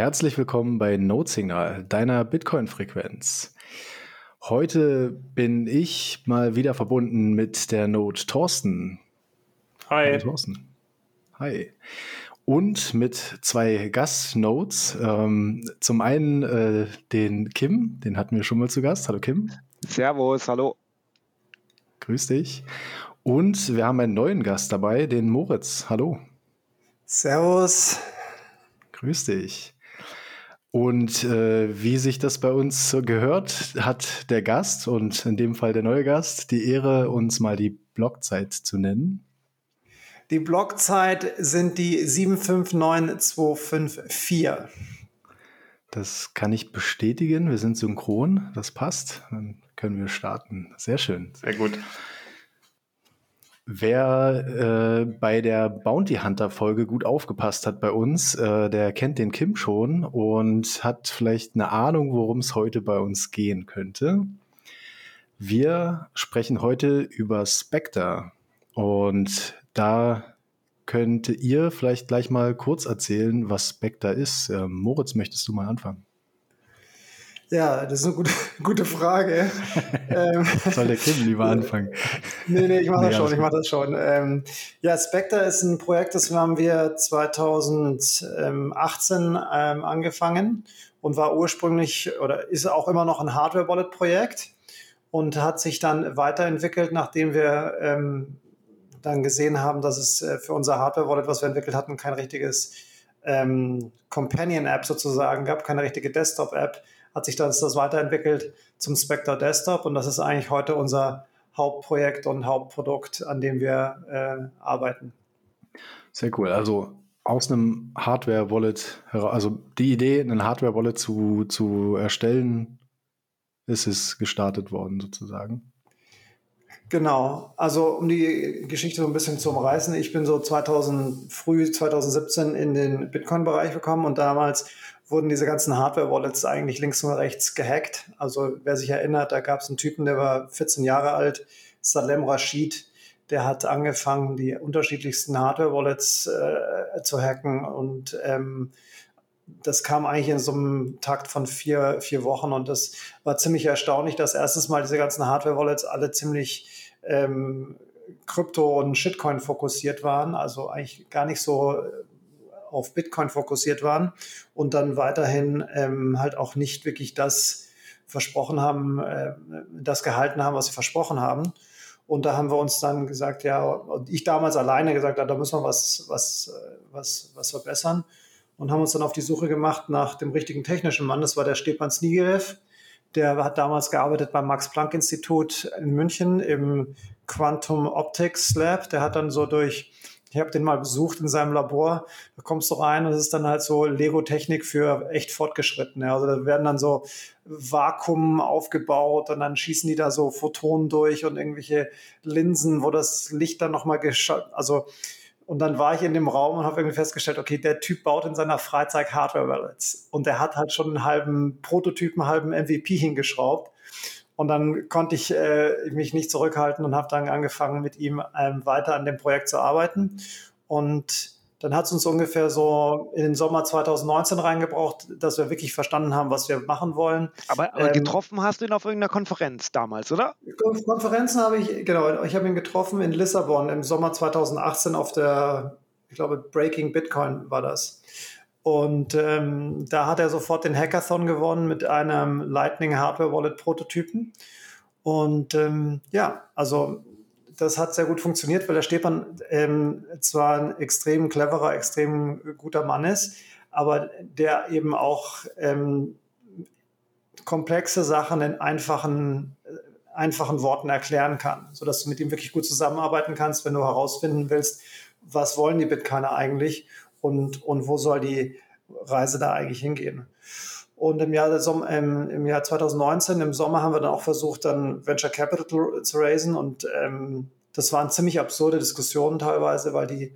Herzlich willkommen bei Node Signal, deiner Bitcoin-Frequenz. Heute bin ich mal wieder verbunden mit der Node Thorsten. Hi. Hallo Thorsten. Hi. Und mit zwei Gastnodes. Ähm, zum einen äh, den Kim, den hatten wir schon mal zu Gast. Hallo Kim. Servus, hallo. Grüß dich. Und wir haben einen neuen Gast dabei, den Moritz. Hallo. Servus. Grüß dich. Und äh, wie sich das bei uns so gehört, hat der Gast und in dem Fall der neue Gast die Ehre, uns mal die Blockzeit zu nennen. Die Blockzeit sind die 759254. Das kann ich bestätigen. Wir sind synchron. Das passt. Dann können wir starten. Sehr schön. Sehr gut. Wer äh, bei der Bounty Hunter Folge gut aufgepasst hat bei uns, äh, der kennt den Kim schon und hat vielleicht eine Ahnung, worum es heute bei uns gehen könnte. Wir sprechen heute über Spectre und da könnt ihr vielleicht gleich mal kurz erzählen, was Spectre ist. Ähm, Moritz, möchtest du mal anfangen? Ja, das ist eine gute, gute Frage. ähm, Soll der Kim lieber anfangen? nee, nee, ich mache das schon, ich mache das schon. Ähm, ja, Spectre ist ein Projekt, das haben wir 2018 ähm, angefangen und war ursprünglich oder ist auch immer noch ein Hardware-Wallet-Projekt und hat sich dann weiterentwickelt, nachdem wir ähm, dann gesehen haben, dass es äh, für unser Hardware-Wallet, was wir entwickelt hatten, kein richtiges ähm, Companion-App sozusagen gab, keine richtige Desktop-App hat sich das, das weiterentwickelt zum Spectre Desktop und das ist eigentlich heute unser Hauptprojekt und Hauptprodukt, an dem wir äh, arbeiten. Sehr cool. Also aus einem Hardware-Wallet, also die Idee, ein Hardware-Wallet zu, zu erstellen, ist es gestartet worden sozusagen. Genau, also um die Geschichte so ein bisschen zu umreißen, ich bin so 2000, früh 2017 in den Bitcoin-Bereich gekommen und damals wurden diese ganzen Hardware-Wallets eigentlich links und rechts gehackt. Also wer sich erinnert, da gab es einen Typen, der war 14 Jahre alt, Salem Rashid, der hat angefangen, die unterschiedlichsten Hardware-Wallets äh, zu hacken und ähm, das kam eigentlich in so einem Takt von vier, vier Wochen und das war ziemlich erstaunlich, dass erstens mal diese ganzen Hardware-Wallets alle ziemlich ähm, Krypto- und Shitcoin fokussiert waren, also eigentlich gar nicht so auf Bitcoin fokussiert waren und dann weiterhin ähm, halt auch nicht wirklich das versprochen haben, äh, das gehalten haben, was sie versprochen haben. Und da haben wir uns dann gesagt, ja, und ich damals alleine gesagt, ja, da müssen wir was, was, äh, was, was verbessern. Und haben uns dann auf die Suche gemacht nach dem richtigen technischen Mann. Das war der Stepan Snigerev. Der hat damals gearbeitet beim Max-Planck-Institut in München im Quantum Optics Lab. Der hat dann so durch ich habe den mal besucht in seinem Labor. Da kommst du rein und es ist dann halt so Lego-Technik für echt fortgeschritten. Also da werden dann so Vakuum aufgebaut und dann schießen die da so Photonen durch und irgendwelche Linsen, wo das Licht dann nochmal geschaut. Also und dann war ich in dem Raum und habe irgendwie festgestellt, okay, der Typ baut in seiner Freizeit Hardware-Wallets. Und der hat halt schon einen halben Prototypen, einen halben MVP hingeschraubt. Und dann konnte ich äh, mich nicht zurückhalten und habe dann angefangen, mit ihm ähm, weiter an dem Projekt zu arbeiten. Und dann hat es uns ungefähr so in den Sommer 2019 reingebraucht, dass wir wirklich verstanden haben, was wir machen wollen. Aber, aber ähm, getroffen hast du ihn auf irgendeiner Konferenz damals, oder? Konferenzen habe ich, genau, ich habe ihn getroffen in Lissabon im Sommer 2018 auf der, ich glaube, Breaking Bitcoin war das. Und ähm, da hat er sofort den Hackathon gewonnen mit einem Lightning Hardware Wallet Prototypen. Und ähm, ja, also das hat sehr gut funktioniert, weil der Stepan ähm, zwar ein extrem cleverer, extrem guter Mann ist, aber der eben auch ähm, komplexe Sachen in einfachen, äh, einfachen Worten erklären kann, sodass du mit ihm wirklich gut zusammenarbeiten kannst, wenn du herausfinden willst, was wollen die Bitcoiner eigentlich und, und wo soll die Reise da eigentlich hingehen. Und im Jahr, ähm, im Jahr 2019, im Sommer, haben wir dann auch versucht, dann Venture Capital zu raisen. Und ähm, das waren ziemlich absurde Diskussionen teilweise, weil die,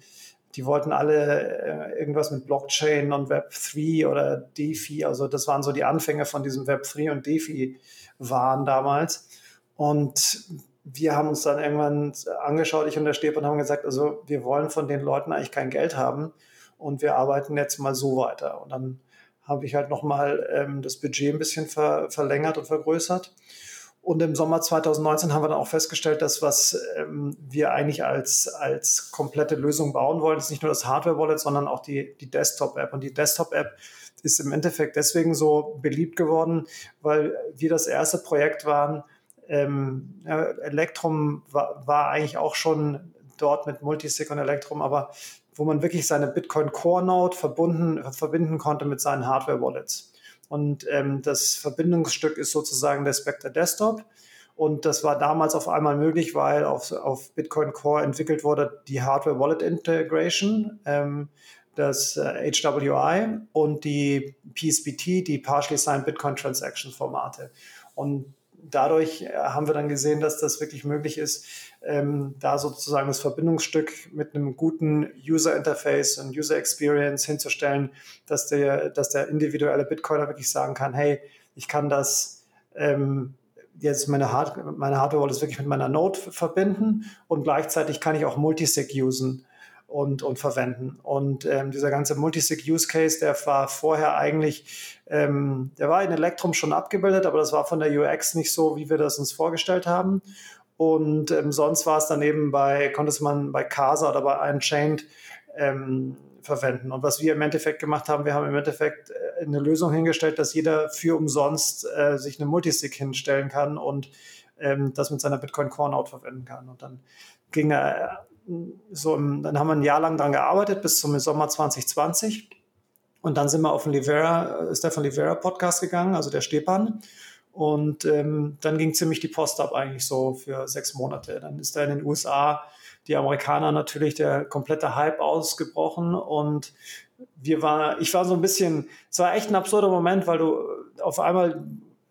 die wollten alle äh, irgendwas mit Blockchain und Web3 oder DeFi. Also das waren so die Anfänge von diesem Web3 und DeFi waren damals. Und wir haben uns dann irgendwann angeschaut, ich und der Steb, und haben gesagt, also wir wollen von den Leuten eigentlich kein Geld haben und wir arbeiten jetzt mal so weiter. Und dann habe ich halt nochmal ähm, das Budget ein bisschen ver verlängert und vergrößert. Und im Sommer 2019 haben wir dann auch festgestellt, dass was ähm, wir eigentlich als, als komplette Lösung bauen wollen, ist nicht nur das Hardware-Wallet, sondern auch die, die Desktop-App. Und die Desktop-App ist im Endeffekt deswegen so beliebt geworden, weil wir das erste Projekt waren. Ähm, Electrum war, war eigentlich auch schon dort mit Multisig und Electrum, aber wo man wirklich seine Bitcoin Core Node verbunden, verbinden konnte mit seinen Hardware Wallets. Und ähm, das Verbindungsstück ist sozusagen der Spectre Desktop. Und das war damals auf einmal möglich, weil auf, auf Bitcoin Core entwickelt wurde die Hardware Wallet Integration, ähm, das äh, HWI und die PSBT, die Partially Signed Bitcoin Transaction Formate. Und dadurch äh, haben wir dann gesehen, dass das wirklich möglich ist, ähm, da sozusagen das Verbindungsstück mit einem guten User Interface und User Experience hinzustellen, dass der, dass der individuelle Bitcoiner wirklich sagen kann, hey, ich kann das ähm, jetzt meine, Hard meine Hardware Wallet wirklich mit meiner Node verbinden und gleichzeitig kann ich auch Multisig usen und, und verwenden. Und ähm, dieser ganze Multisig-Use-Case, der war vorher eigentlich, ähm, der war in Electrum schon abgebildet, aber das war von der UX nicht so, wie wir das uns vorgestellt haben. Und ähm, sonst war es daneben bei, konnte es man bei Casa oder bei Unchained ähm, verwenden. Und was wir im Endeffekt gemacht haben, wir haben im Endeffekt äh, eine Lösung hingestellt, dass jeder für umsonst äh, sich eine Multisig hinstellen kann und ähm, das mit seiner Bitcoin Core Node verwenden kann. Und dann ging er so, im, dann haben wir ein Jahr lang daran gearbeitet bis zum Sommer 2020. Und dann sind wir auf den Livera, äh, Stefan Livera Podcast gegangen, also der Stepan. Und ähm, dann ging ziemlich die Post ab eigentlich so für sechs Monate. Dann ist da in den USA die Amerikaner natürlich der komplette Hype ausgebrochen und wir war, ich war so ein bisschen, es war echt ein absurder Moment, weil du auf einmal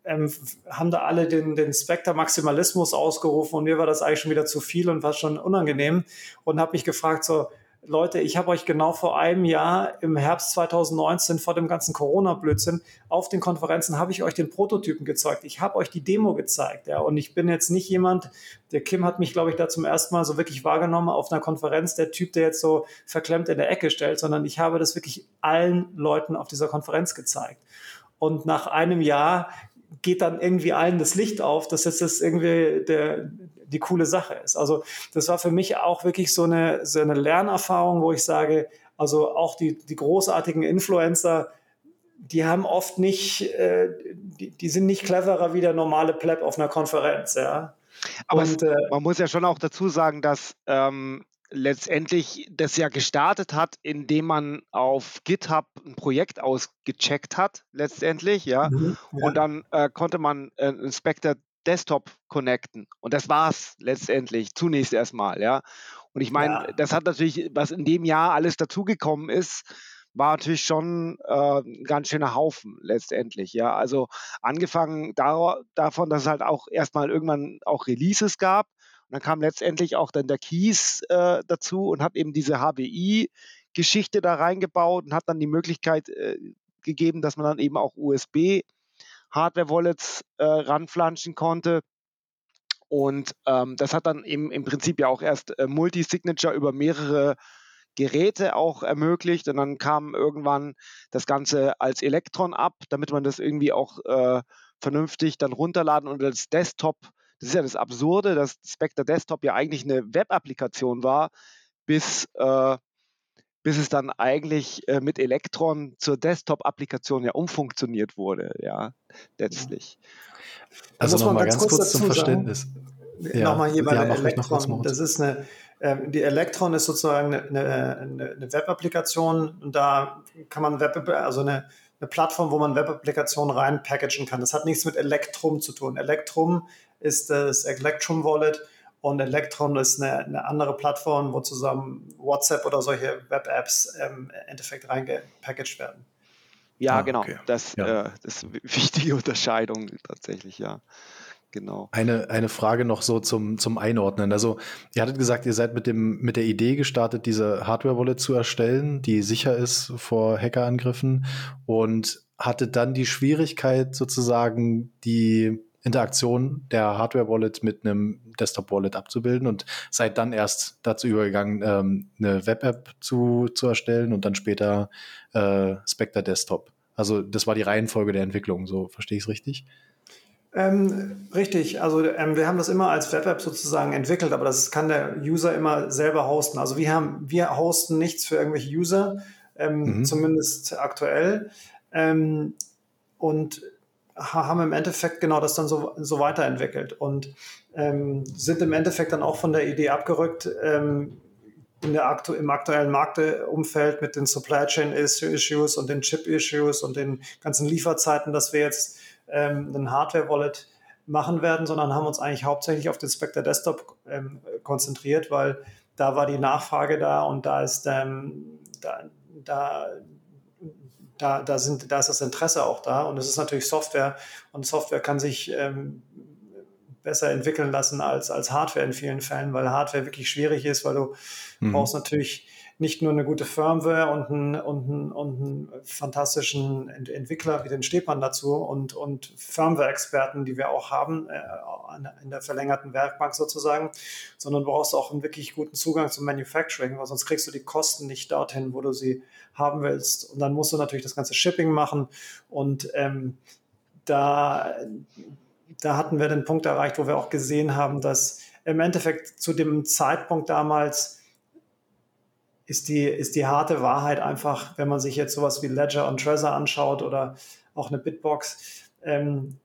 ähm, haben da alle den, den Spectre-Maximalismus ausgerufen und mir war das eigentlich schon wieder zu viel und war schon unangenehm und habe mich gefragt, so, Leute, ich habe euch genau vor einem Jahr im Herbst 2019 vor dem ganzen Corona-Blödsinn auf den Konferenzen habe ich euch den Prototypen gezeigt. Ich habe euch die Demo gezeigt, ja. Und ich bin jetzt nicht jemand, der Kim hat mich, glaube ich, da zum ersten Mal so wirklich wahrgenommen auf einer Konferenz, der Typ, der jetzt so verklemmt in der Ecke stellt, sondern ich habe das wirklich allen Leuten auf dieser Konferenz gezeigt. Und nach einem Jahr geht dann irgendwie allen das Licht auf, dass jetzt das irgendwie der, die coole Sache ist. Also das war für mich auch wirklich so eine, so eine Lernerfahrung, wo ich sage, also auch die, die großartigen Influencer, die haben oft nicht, äh, die, die sind nicht cleverer wie der normale Pleb auf einer Konferenz, ja. Aber Und, äh, man muss ja schon auch dazu sagen, dass ähm, letztendlich das ja gestartet hat, indem man auf GitHub ein Projekt ausgecheckt hat, letztendlich, ja. Mhm, ja. Und dann äh, konnte man äh, Inspector Desktop connecten. Und das war es letztendlich, zunächst erstmal, ja. Und ich meine, ja. das hat natürlich, was in dem Jahr alles dazugekommen ist, war natürlich schon äh, ein ganz schöner Haufen letztendlich, ja. Also angefangen da, davon, dass es halt auch erstmal irgendwann auch Releases gab dann kam letztendlich auch dann der Keys äh, dazu und hat eben diese HBI-Geschichte da reingebaut und hat dann die Möglichkeit äh, gegeben, dass man dann eben auch USB Hardware-Wallets äh, ranflanschen konnte. Und ähm, das hat dann eben im Prinzip ja auch erst äh, Multi-Signature über mehrere Geräte auch ermöglicht. Und dann kam irgendwann das Ganze als Elektron ab, damit man das irgendwie auch äh, vernünftig dann runterladen und als Desktop das ist ja das Absurde, dass Spectre Desktop ja eigentlich eine Web-Applikation war, bis, äh, bis es dann eigentlich äh, mit Electron zur Desktop-Applikation ja umfunktioniert wurde, ja, letztlich. Also nochmal ganz, ganz, kurz, zum Verständnis. Ja, nochmal hier bei ja, der Electron. Das ist eine, äh, die Electron ist sozusagen eine, eine, eine Web-Applikation und da kann man Web, also eine, eine Plattform, wo man Web-Applikationen rein packagen kann. Das hat nichts mit Electrum zu tun. Electrum ist das Electrum Wallet und Electron ist eine, eine andere Plattform, wo zusammen WhatsApp oder solche Web-Apps ähm, im Endeffekt reingepackaged werden. Ja, ah, genau. Okay. Das, ja. Äh, das ist eine wichtige Unterscheidung tatsächlich, ja. Genau. Eine, eine Frage noch so zum, zum Einordnen. Also, ihr hattet gesagt, ihr seid mit, dem, mit der Idee gestartet, diese Hardware-Wallet zu erstellen, die sicher ist vor Hackerangriffen und hattet dann die Schwierigkeit, sozusagen die Interaktion der Hardware-Wallet mit einem Desktop-Wallet abzubilden und seid dann erst dazu übergegangen, ähm, eine Web-App zu, zu erstellen und dann später äh, Spectre Desktop Also das war die Reihenfolge der Entwicklung, so verstehe ich es richtig? Ähm, richtig, also ähm, wir haben das immer als Web-App sozusagen entwickelt, aber das kann der User immer selber hosten. Also wir haben, wir hosten nichts für irgendwelche User, ähm, mhm. zumindest aktuell. Ähm, und haben im Endeffekt genau das dann so, so weiterentwickelt. Und ähm, sind im Endeffekt dann auch von der Idee abgerückt, ähm, in der aktu im aktuellen Marktumfeld mit den Supply Chain Issues und den Chip Issues und den ganzen Lieferzeiten, dass wir jetzt ähm, ein Hardware-Wallet machen werden, sondern haben uns eigentlich hauptsächlich auf den Spectre Desktop ähm, konzentriert, weil da war die Nachfrage da und da ist, ähm, da, da, da, da, sind, da ist das Interesse auch da und es ist natürlich Software und Software kann sich ähm, besser entwickeln lassen als, als Hardware in vielen Fällen, weil Hardware wirklich schwierig ist, weil du mhm. brauchst natürlich nicht nur eine gute Firmware und einen, und einen, und einen fantastischen Entwickler wie den Stepan dazu und, und Firmware-Experten, die wir auch haben, äh, in der verlängerten Werkbank sozusagen, sondern brauchst auch einen wirklich guten Zugang zum Manufacturing, weil sonst kriegst du die Kosten nicht dorthin, wo du sie haben willst. Und dann musst du natürlich das ganze Shipping machen und ähm, da, da hatten wir den Punkt erreicht, wo wir auch gesehen haben, dass im Endeffekt zu dem Zeitpunkt damals ist die, ist die harte Wahrheit einfach, wenn man sich jetzt sowas wie Ledger und Trezor anschaut oder auch eine Bitbox, ähm,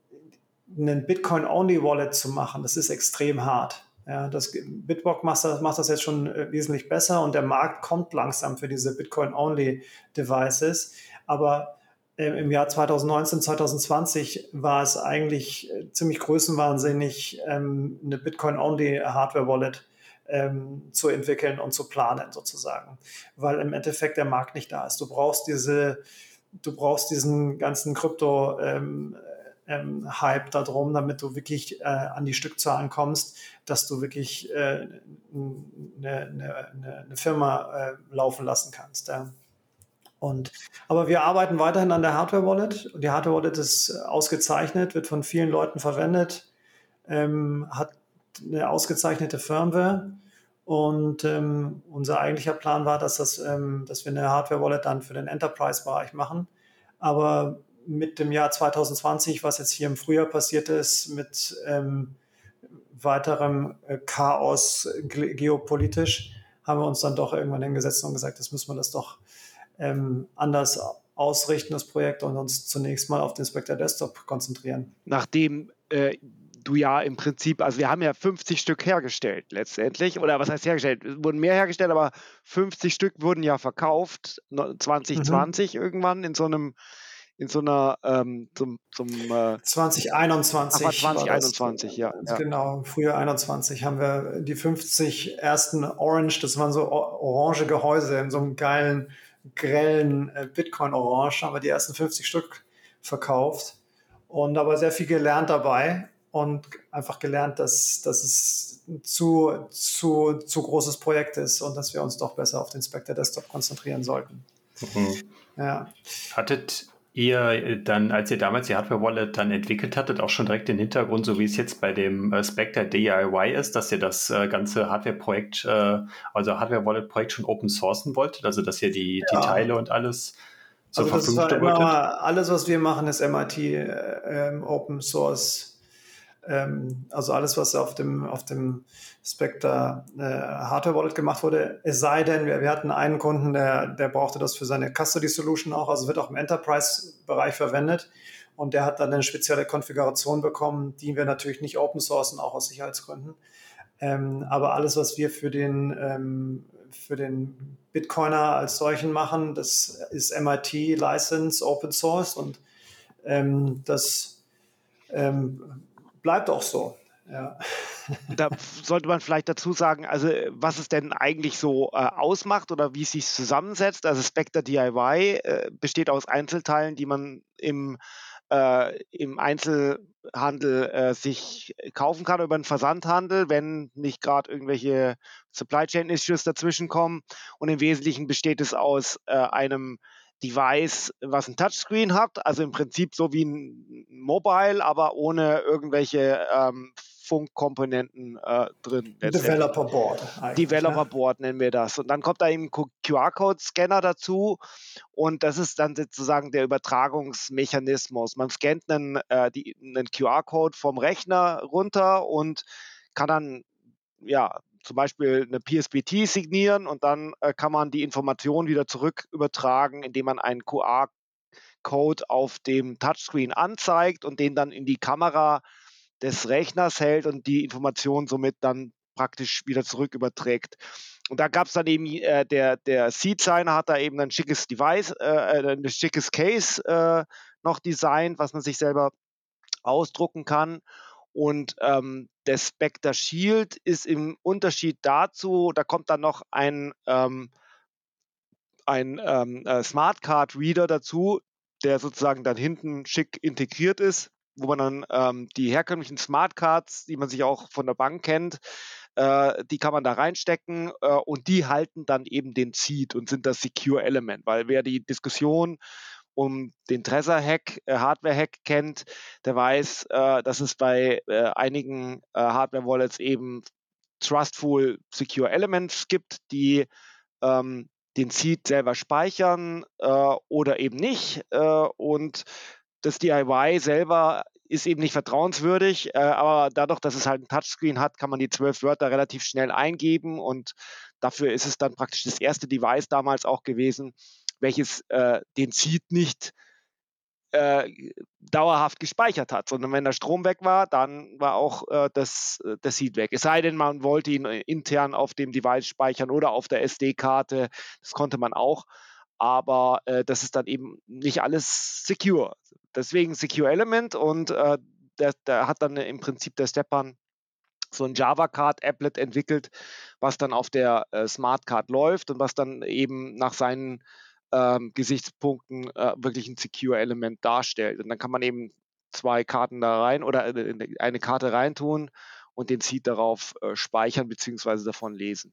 einen Bitcoin-Only-Wallet zu machen, das ist extrem hart. Ja, das Bitbox macht das, macht das jetzt schon äh, wesentlich besser und der Markt kommt langsam für diese Bitcoin-Only-Devices. Aber äh, im Jahr 2019, 2020 war es eigentlich äh, ziemlich größenwahnsinnig, ähm, eine Bitcoin-Only-Hardware-Wallet ähm, zu entwickeln und zu planen sozusagen, weil im Endeffekt der Markt nicht da ist. Du brauchst diese, du brauchst diesen ganzen Krypto ähm, ähm, Hype darum, damit du wirklich äh, an die Stückzahlen kommst, dass du wirklich äh, eine, eine, eine, Firma äh, laufen lassen kannst. Ja. Und, aber wir arbeiten weiterhin an der Hardware Wallet. Die Hardware Wallet ist ausgezeichnet, wird von vielen Leuten verwendet, ähm, hat eine ausgezeichnete Firmware. Und ähm, unser eigentlicher Plan war, dass, das, ähm, dass wir eine Hardware-Wallet dann für den Enterprise-Bereich machen. Aber mit dem Jahr 2020, was jetzt hier im Frühjahr passiert ist, mit ähm, weiterem äh, Chaos geopolitisch, haben wir uns dann doch irgendwann hingesetzt und gesagt, das müssen wir das doch ähm, anders ausrichten, das Projekt, und uns zunächst mal auf den Spectre Desktop konzentrieren. Nachdem äh, du ja im Prinzip, also wir haben ja 50 Stück hergestellt letztendlich, oder was heißt hergestellt? Es wurden mehr hergestellt, aber 50 Stück wurden ja verkauft, 2020 mhm. irgendwann in so einem in so einer ähm, zum, zum äh, 2021. Aber 2021, ja, ja. Genau, früher 21 haben wir die 50 ersten Orange, das waren so orange Gehäuse in so einem geilen, grellen äh, Bitcoin-Orange, haben wir die ersten 50 Stück verkauft und aber sehr viel gelernt dabei und einfach gelernt, dass, dass es zu, zu, zu großes Projekt ist und dass wir uns doch besser auf den Spectre Desktop konzentrieren sollten. Mhm. Ja. Hattet ihr dann, als ihr damals die Hardware Wallet dann entwickelt hattet, auch schon direkt den Hintergrund, so wie es jetzt bei dem äh, Spectre DIY ist, dass ihr das äh, ganze Hardware-Projekt, äh, also Hardware Wallet-Projekt schon open sourcen wolltet, also dass ihr die, ja. die Teile und alles zur also Verfügung stellt? Alles, was wir machen, ist MIT äh, ähm, Open Source ähm, also alles, was auf dem, auf dem Spectre äh, Hardware Wallet gemacht wurde, es sei denn, wir, wir hatten einen Kunden, der, der brauchte das für seine Custody Solution auch, also wird auch im Enterprise-Bereich verwendet. Und der hat dann eine spezielle Konfiguration bekommen, die wir natürlich nicht open sourcen, auch aus Sicherheitsgründen. Ähm, aber alles, was wir für den, ähm, für den Bitcoiner als solchen machen, das ist MIT License, Open Source und ähm, das ähm, bleibt auch so. Ja. Da sollte man vielleicht dazu sagen, also was es denn eigentlich so äh, ausmacht oder wie es sich zusammensetzt. Also Spectre DIY äh, besteht aus Einzelteilen, die man im, äh, im Einzelhandel äh, sich kaufen kann über den Versandhandel, wenn nicht gerade irgendwelche Supply Chain Issues dazwischen kommen. Und im Wesentlichen besteht es aus äh, einem Device, was ein Touchscreen hat, also im Prinzip so wie ein Mobile, aber ohne irgendwelche ähm, Funkkomponenten äh, drin. Developer Board. Developer ne? Board nennen wir das. Und dann kommt da eben QR-Code-Scanner dazu und das ist dann sozusagen der Übertragungsmechanismus. Man scannt einen, äh, einen QR-Code vom Rechner runter und kann dann ja, zum Beispiel eine PSBT signieren und dann äh, kann man die Information wieder zurück übertragen, indem man einen QR-Code auf dem Touchscreen anzeigt und den dann in die Kamera des Rechners hält und die Information somit dann praktisch wieder zurück überträgt. Und da gab es dann eben, äh, der, der Seed-Signer hat da eben ein schickes Device, äh, äh, ein schickes Case äh, noch designt, was man sich selber ausdrucken kann. Und ähm, der Spectre Shield ist im Unterschied dazu, da kommt dann noch ein, ähm, ein ähm, äh, Smart Card Reader dazu, der sozusagen dann hinten schick integriert ist, wo man dann ähm, die herkömmlichen Smart Cards, die man sich auch von der Bank kennt, äh, die kann man da reinstecken äh, und die halten dann eben den Seed und sind das Secure Element, weil wer die Diskussion um den Trezor-Hack, äh, Hardware-Hack kennt, der weiß, äh, dass es bei äh, einigen äh, Hardware-Wallets eben Trustful Secure Elements gibt, die ähm, den Seed selber speichern äh, oder eben nicht. Äh, und das DIY selber ist eben nicht vertrauenswürdig, aber dadurch, dass es halt ein Touchscreen hat, kann man die zwölf Wörter relativ schnell eingeben und dafür ist es dann praktisch das erste Device damals auch gewesen, welches äh, den Seed nicht äh, dauerhaft gespeichert hat, sondern wenn der Strom weg war, dann war auch äh, das, äh, das Seed weg. Es sei denn, man wollte ihn äh, intern auf dem Device speichern oder auf der SD-Karte, das konnte man auch, aber äh, das ist dann eben nicht alles secure. Deswegen Secure Element und äh, der, der, hat dann im Prinzip der Stepan so ein Java Card Applet entwickelt, was dann auf der Smart Card läuft und was dann eben nach seinen ähm, Gesichtspunkten äh, wirklich ein Secure-Element darstellt. Und dann kann man eben zwei Karten da rein oder äh, eine Karte reintun und den Seed darauf äh, speichern bzw. davon lesen.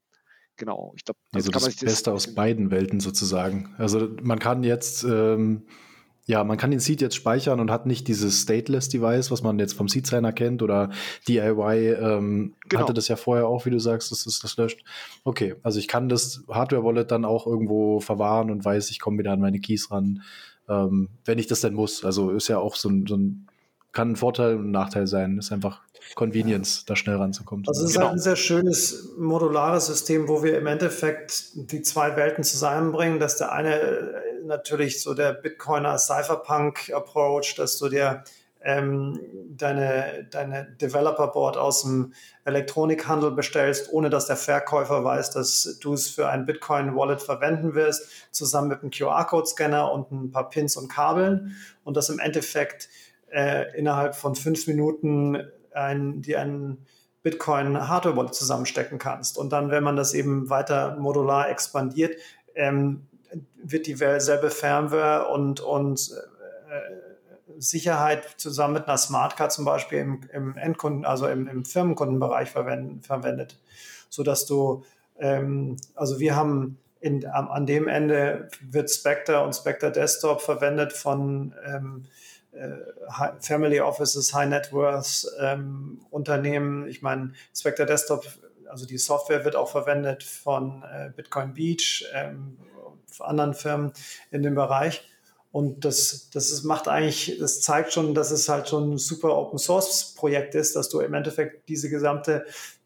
Genau, ich glaube, also das, das Beste aus beiden Welten sozusagen. Also man kann jetzt ähm, ja, man kann den Seed jetzt speichern und hat nicht dieses Stateless-Device, was man jetzt vom Seed-Signer kennt oder DIY ähm, genau. hatte das ja vorher auch, wie du sagst, dass es das löscht. Okay, also ich kann das Hardware-Wallet dann auch irgendwo verwahren und weiß, ich komme wieder an meine Keys ran, ähm, wenn ich das denn muss. Also ist ja auch so ein, so ein kann ein Vorteil und ein Nachteil sein. Ist einfach Convenience, ja. da schnell ranzukommen. Also es ist genau. halt ein sehr schönes modulares System, wo wir im Endeffekt die zwei Welten zusammenbringen, dass der eine natürlich so der Bitcoiner Cypherpunk Approach, dass du dir ähm, deine, deine Developer Board aus dem Elektronikhandel bestellst, ohne dass der Verkäufer weiß, dass du es für ein Bitcoin Wallet verwenden wirst, zusammen mit einem QR-Code Scanner und ein paar Pins und Kabeln und das im Endeffekt äh, innerhalb von fünf Minuten ein, die einen Bitcoin Hardware Wallet zusammenstecken kannst. Und dann, wenn man das eben weiter modular expandiert, ähm, wird dieselbe Firmware und, und äh, Sicherheit zusammen mit einer Smartcard zum Beispiel im, im Endkunden, also im, im Firmenkundenbereich verwendet, verwendet sodass du, ähm, also wir haben in, an, an dem Ende wird Spectre und Spectre Desktop verwendet von ähm, äh, Family Offices, High Net Worth ähm, Unternehmen. Ich meine, Spectre Desktop, also die Software wird auch verwendet von äh, Bitcoin Beach, ähm, anderen Firmen in dem Bereich. Und das, das ist, macht eigentlich, das zeigt schon, dass es halt schon ein super Open Source Projekt ist, dass du im Endeffekt diese gesamte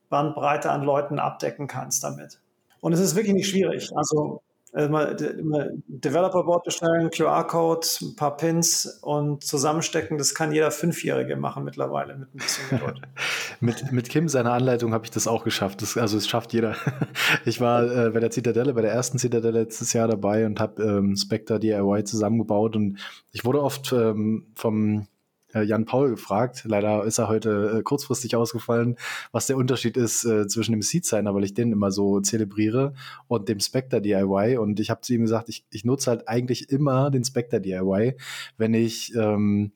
Bandbreite an Leuten abdecken kannst damit. Und es ist wirklich nicht schwierig. Also immer, immer Developer Board bestellen, QR-Code, ein paar Pins und zusammenstecken. Das kann jeder Fünfjährige machen mittlerweile mit ein bisschen Geduld. mit, mit Kim seiner Anleitung habe ich das auch geschafft. Das, also es schafft jeder. ich war äh, bei der Zitadelle, bei der ersten Zitadelle letztes Jahr dabei und habe ähm, Spectre DIY zusammengebaut und ich wurde oft ähm, vom äh, Jan Paul gefragt. Leider ist er heute äh, kurzfristig ausgefallen, was der Unterschied ist äh, zwischen dem Seed Signer, weil ich den immer so zelebriere, und dem Spectre DIY. Und ich habe zu ihm gesagt, ich, ich nutze halt eigentlich immer den Spectre DIY, wenn ich ähm,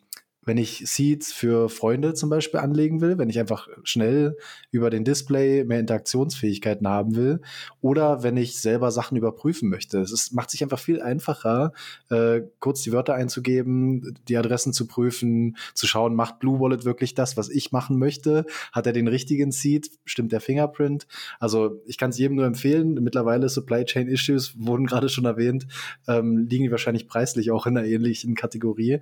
wenn ich Seeds für Freunde zum Beispiel anlegen will, wenn ich einfach schnell über den Display mehr Interaktionsfähigkeiten haben will oder wenn ich selber Sachen überprüfen möchte. Es ist, macht sich einfach viel einfacher, äh, kurz die Wörter einzugeben, die Adressen zu prüfen, zu schauen, macht Blue Wallet wirklich das, was ich machen möchte? Hat er den richtigen Seed? Stimmt der Fingerprint? Also ich kann es jedem nur empfehlen. Mittlerweile Supply Chain Issues wurden gerade schon erwähnt, ähm, liegen die wahrscheinlich preislich auch in einer ähnlichen Kategorie.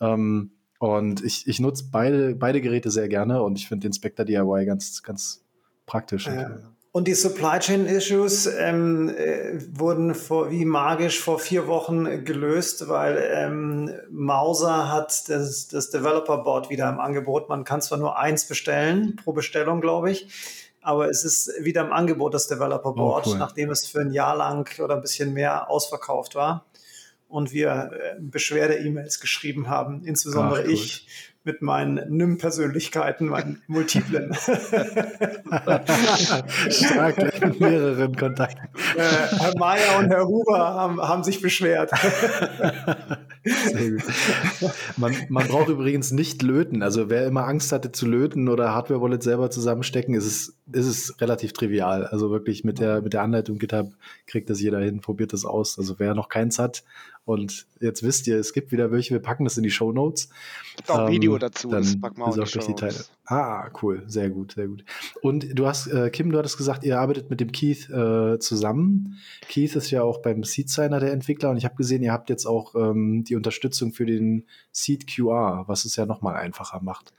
Ähm, und ich, ich nutze beide, beide Geräte sehr gerne und ich finde den Spectre DIY ganz, ganz praktisch. Ja. Und die Supply Chain Issues ähm, äh, wurden vor, wie magisch vor vier Wochen gelöst, weil ähm, Mauser hat das, das Developer Board wieder im Angebot. Man kann zwar nur eins bestellen, pro Bestellung, glaube ich, aber es ist wieder im Angebot, das Developer oh, Board, oh, cool. nachdem es für ein Jahr lang oder ein bisschen mehr ausverkauft war und wir äh, Beschwerde-E-Mails geschrieben haben, insbesondere Ach, ich mit meinen NIM-Persönlichkeiten, meinen multiplen. Stark, mit mehreren Kontakten. Äh, Herr Mayer und Herr Huber haben, haben sich beschwert. Man, man braucht übrigens nicht löten. Also wer immer Angst hatte zu löten oder Hardware-Wallet selber zusammenstecken, ist es, ist es relativ trivial. Also wirklich mit der, mit der Anleitung GitHub kriegt das jeder hin, probiert das aus. Also wer noch keins hat, und jetzt wisst ihr, es gibt wieder welche, wir packen das in die Show Notes. Gibt auch ein ähm, Video dazu, das packen wir auch, durch die Teile. Ah, cool, sehr gut, sehr gut. Und du hast, äh, Kim, du hattest gesagt, ihr arbeitet mit dem Keith äh, zusammen. Keith ist ja auch beim Seed Signer der Entwickler und ich habe gesehen, ihr habt jetzt auch ähm, die Unterstützung für den Seed QR, was es ja nochmal einfacher macht.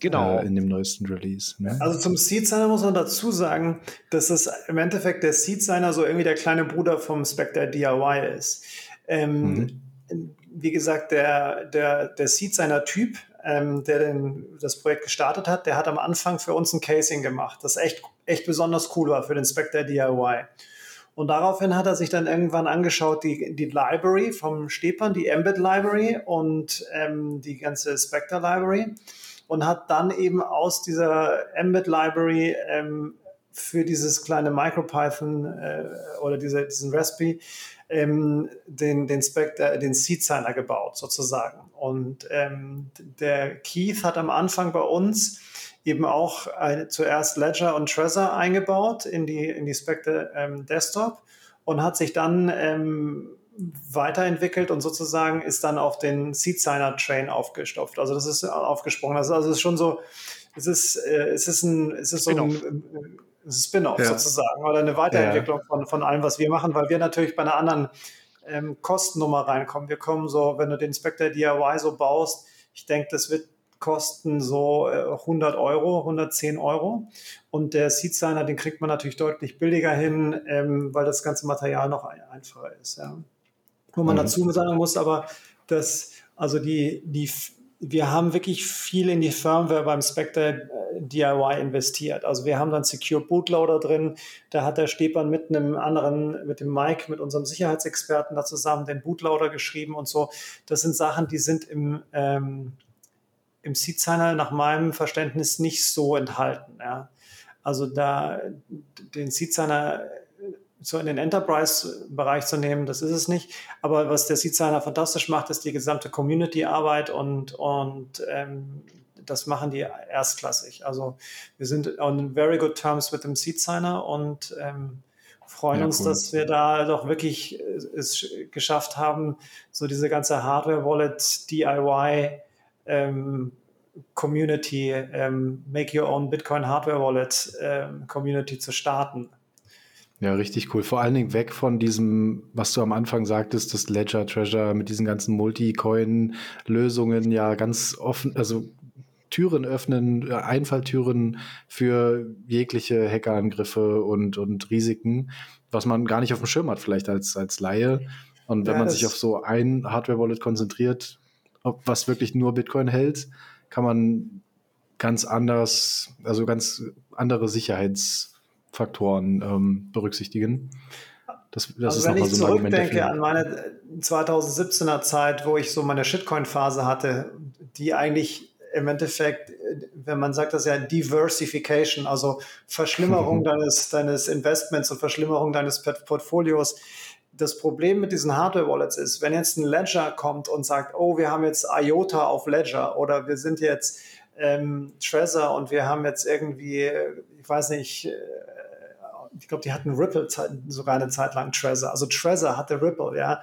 Genau. Äh, in dem neuesten Release. Ne? Also zum Seed Signer muss man dazu sagen, dass es im Endeffekt der Seed Signer so irgendwie der kleine Bruder vom Spectre DIY ist. Ähm, mhm. Wie gesagt, der, der, der Seed seiner Typ, ähm, der den, das Projekt gestartet hat, der hat am Anfang für uns ein Casing gemacht, das echt, echt besonders cool war für den Spectre DIY. Und daraufhin hat er sich dann irgendwann angeschaut, die, die Library vom Stepan, die Embed Library und ähm, die ganze Spectre Library und hat dann eben aus dieser Embed Library ähm, für dieses kleine MicroPython äh, oder diese, diesen Raspberry ähm, den, den, Spectre, den Seed Signer gebaut, sozusagen. Und ähm, der Keith hat am Anfang bei uns eben auch eine, zuerst Ledger und Trezor eingebaut in die, in die Spectre ähm, Desktop und hat sich dann ähm, weiterentwickelt und sozusagen ist dann auf den Seed Signer Train aufgestopft. Also das ist aufgesprungen. Also, also es ist schon so, es ist, äh, es ist ein, es ist so ein, Spin-off ja. sozusagen oder eine Weiterentwicklung ja. von, von allem, was wir machen, weil wir natürlich bei einer anderen ähm, Kostennummer reinkommen. Wir kommen so, wenn du den Spectre DIY so baust, ich denke, das wird kosten so 100 äh, Euro, 110 Euro. Und der Seed Signer, den kriegt man natürlich deutlich billiger hin, ähm, weil das ganze Material noch einfacher ist. Ja. Wo man mhm. dazu sagen muss, aber dass also die, die wir haben wirklich viel in die Firmware beim Spectre äh, DIY investiert. Also wir haben dann Secure Bootloader drin. Da hat der Stepan mit einem anderen, mit dem Mike, mit unserem Sicherheitsexperten da zusammen den Bootloader geschrieben und so. Das sind Sachen, die sind im, ähm, im Seed Signer nach meinem Verständnis nicht so enthalten. Ja. Also da den Seed Signer so in den Enterprise-Bereich zu nehmen, das ist es nicht. Aber was der Seed-Signer fantastisch macht, ist die gesamte Community-Arbeit und, und ähm, das machen die erstklassig. Also wir sind on very good terms mit dem Seed-Signer und ähm, freuen ja, uns, cool. dass wir da doch wirklich äh, es geschafft haben, so diese ganze Hardware-Wallet, DIY, ähm, Community, ähm, Make Your Own Bitcoin Hardware Wallet ähm, Community zu starten. Ja, richtig cool. Vor allen Dingen weg von diesem, was du am Anfang sagtest, das Ledger Treasure mit diesen ganzen Multi-Coin-Lösungen, ja ganz offen, also Türen öffnen, Einfalltüren für jegliche Hackerangriffe und, und Risiken, was man gar nicht auf dem Schirm hat, vielleicht als, als Laie. Und wenn ja, man sich auf so ein Hardware-Wallet konzentriert, was wirklich nur Bitcoin hält, kann man ganz anders, also ganz andere Sicherheits- Faktoren ähm, berücksichtigen. Das, das also wenn ich so zurückdenke an meine 2017er Zeit, wo ich so meine Shitcoin-Phase hatte, die eigentlich im Endeffekt, wenn man sagt das ja Diversification, also Verschlimmerung deines, deines Investments und Verschlimmerung deines Portfolios, das Problem mit diesen Hardware-Wallets ist, wenn jetzt ein Ledger kommt und sagt, oh, wir haben jetzt IOTA auf Ledger oder wir sind jetzt ähm, Trezor und wir haben jetzt irgendwie, ich weiß nicht, äh, ich glaube, die hatten Ripple sogar eine Zeit lang Trezor. Also Trezor hatte Ripple, ja.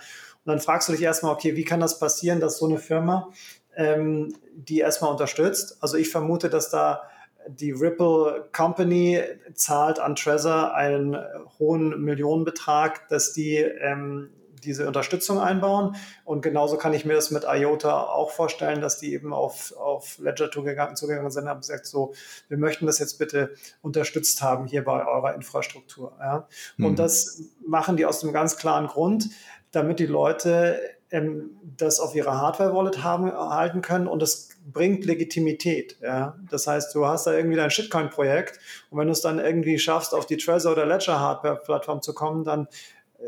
Und dann fragst du dich erstmal, okay, wie kann das passieren, dass so eine Firma ähm, die erstmal unterstützt? Also ich vermute, dass da die Ripple Company zahlt an Trezor einen hohen Millionenbetrag, dass die ähm, diese Unterstützung einbauen. Und genauso kann ich mir das mit IOTA auch vorstellen, dass die eben auf, auf Ledger zugegangen, zugegangen sind und haben gesagt, so, wir möchten das jetzt bitte unterstützt haben hier bei eurer Infrastruktur. Ja? Mhm. Und das machen die aus einem ganz klaren Grund, damit die Leute ähm, das auf ihrer Hardware-Wallet halten können und das bringt Legitimität. Ja? Das heißt, du hast da irgendwie dein Shitcoin-Projekt und wenn du es dann irgendwie schaffst, auf die Trezor oder Ledger Hardware-Plattform zu kommen, dann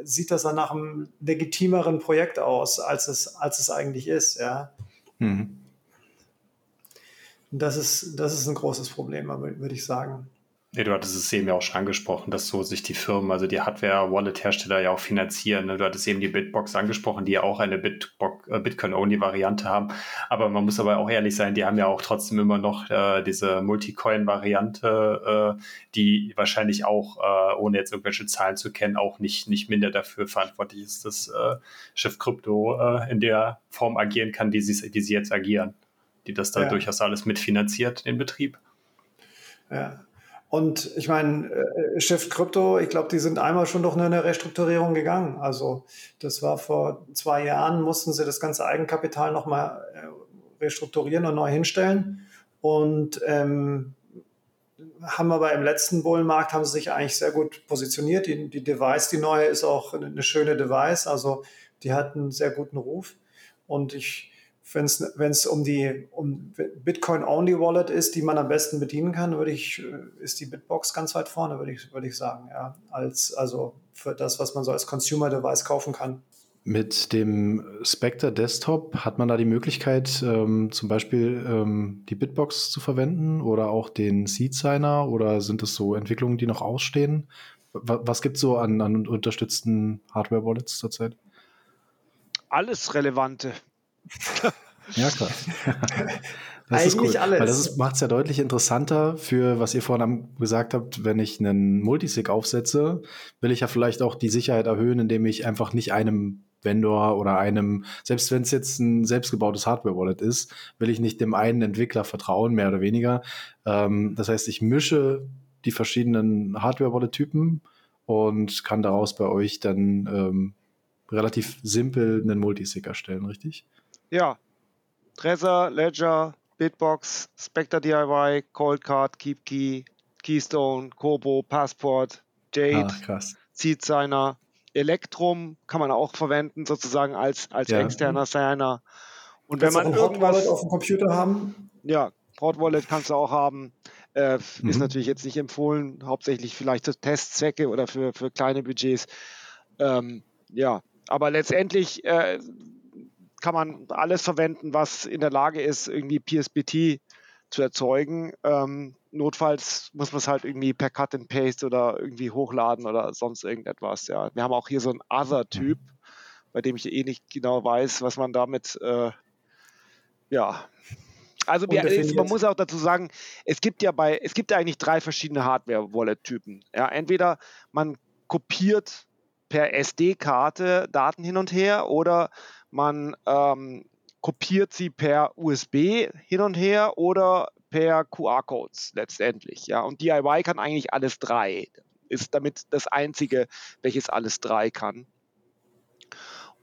sieht das dann nach einem legitimeren Projekt aus, als es, als es eigentlich ist. Ja? Mhm. Das, ist, das ist ein großes Problem, würde ich sagen. Ja, du hattest es eben ja auch schon angesprochen, dass so sich die Firmen, also die Hardware-Wallet-Hersteller ja auch finanzieren. Ne? Du hattest eben die Bitbox angesprochen, die ja auch eine äh, Bitcoin-Only-Variante haben. Aber man muss aber auch ehrlich sein, die haben ja auch trotzdem immer noch äh, diese Multicoin-Variante, äh, die wahrscheinlich auch, äh, ohne jetzt irgendwelche Zahlen zu kennen, auch nicht, nicht minder dafür verantwortlich ist, dass äh, Schiff Krypto äh, in der Form agieren kann, wie sie, wie sie jetzt agieren. Die das da ja. durchaus alles mitfinanziert, den Betrieb. Ja, und ich meine, äh, Shift Crypto, ich glaube, die sind einmal schon durch eine Restrukturierung gegangen. Also das war vor zwei Jahren, mussten sie das ganze Eigenkapital nochmal äh, restrukturieren und neu hinstellen. Und ähm, haben aber im letzten Bullenmarkt haben sie sich eigentlich sehr gut positioniert. Die, die Device, die neue, ist auch eine schöne Device. Also die hat einen sehr guten Ruf. Und ich wenn es um die um Bitcoin-Only-Wallet ist, die man am besten bedienen kann, würde ich, äh, ist die Bitbox ganz weit vorne, würde ich, würde ich sagen, ja. Als, also für das, was man so als Consumer-Device kaufen kann. Mit dem Spectre Desktop hat man da die Möglichkeit, ähm, zum Beispiel ähm, die Bitbox zu verwenden oder auch den Seed Signer oder sind es so Entwicklungen, die noch ausstehen? Was, was gibt es so an, an unterstützten Hardware-Wallets zurzeit? Alles Relevante. Ja, klar. Das Eigentlich ist cool, alles. Weil das macht es ja deutlich interessanter für, was ihr vorhin gesagt habt, wenn ich einen Multisig aufsetze, will ich ja vielleicht auch die Sicherheit erhöhen, indem ich einfach nicht einem Vendor oder einem, selbst wenn es jetzt ein selbstgebautes Hardware-Wallet ist, will ich nicht dem einen Entwickler vertrauen, mehr oder weniger. Ähm, das heißt, ich mische die verschiedenen Hardware-Wallet-Typen und kann daraus bei euch dann ähm, relativ simpel einen Multisig erstellen, richtig? Ja, Trezor, Ledger, Bitbox, Spectre DIY, Coldcard, KeepKey, Keystone, Kobo, Passport, Jade, ah, Seed Signer, Electrum kann man auch verwenden, sozusagen als, als ja. externer Signer. Und wenn man irgendwas auf dem Computer haben? Ja, Hot Wallet kannst du auch haben. Äh, mhm. Ist natürlich jetzt nicht empfohlen, hauptsächlich vielleicht für Testzwecke oder für, für kleine Budgets. Ähm, ja, aber letztendlich äh, kann man alles verwenden, was in der Lage ist, irgendwie PSBT zu erzeugen. Ähm, notfalls muss man es halt irgendwie per Cut and Paste oder irgendwie hochladen oder sonst irgendetwas. Ja. Wir haben auch hier so einen Other-Typ, bei dem ich eh nicht genau weiß, was man damit, äh, ja. Also wir, man muss auch dazu sagen, es gibt ja bei, es gibt ja eigentlich drei verschiedene Hardware-Wallet-Typen. Ja, entweder man kopiert per SD-Karte Daten hin und her oder man ähm, kopiert sie per USB hin und her oder per QR-Codes letztendlich. Ja. Und DIY kann eigentlich alles drei. Ist damit das einzige, welches alles drei kann.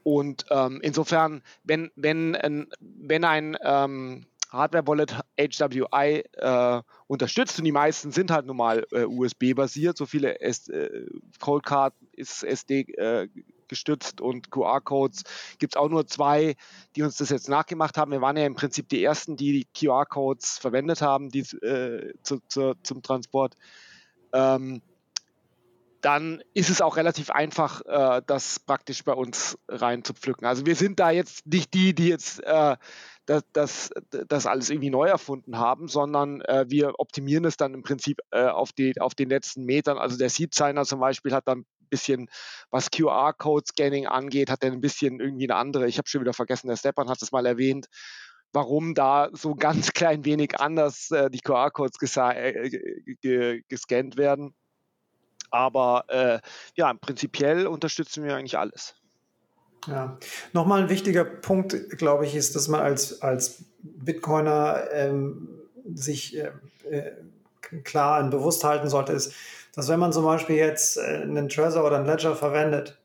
Und ähm, insofern, wenn, wenn, wenn ein ähm, Hardware-Wallet HWI äh, unterstützt und die meisten sind halt normal äh, USB-basiert, so viele S äh, Cold Card ist SD äh, gestützt und QR-Codes gibt es auch nur zwei, die uns das jetzt nachgemacht haben. Wir waren ja im Prinzip die ersten, die, die QR-Codes verwendet haben die, äh, zu, zu, zum Transport. Ähm, dann ist es auch relativ einfach, äh, das praktisch bei uns rein zu pflücken. Also wir sind da jetzt nicht die, die jetzt äh, das, das, das alles irgendwie neu erfunden haben, sondern äh, wir optimieren es dann im Prinzip äh, auf, die, auf den letzten Metern. Also der Seed Signer zum Beispiel hat dann bisschen, was QR-Code-Scanning angeht, hat er ein bisschen irgendwie eine andere. Ich habe schon wieder vergessen, der Stepan hat es mal erwähnt, warum da so ganz klein wenig anders äh, die QR-Codes äh, gescannt werden. Aber äh, ja, prinzipiell unterstützen wir eigentlich alles. Ja, nochmal ein wichtiger Punkt, glaube ich, ist, dass man als, als Bitcoiner ähm, sich äh, äh, klar und bewusst halten sollte, ist, dass wenn man zum Beispiel jetzt äh, einen Trezor oder einen Ledger verwendet,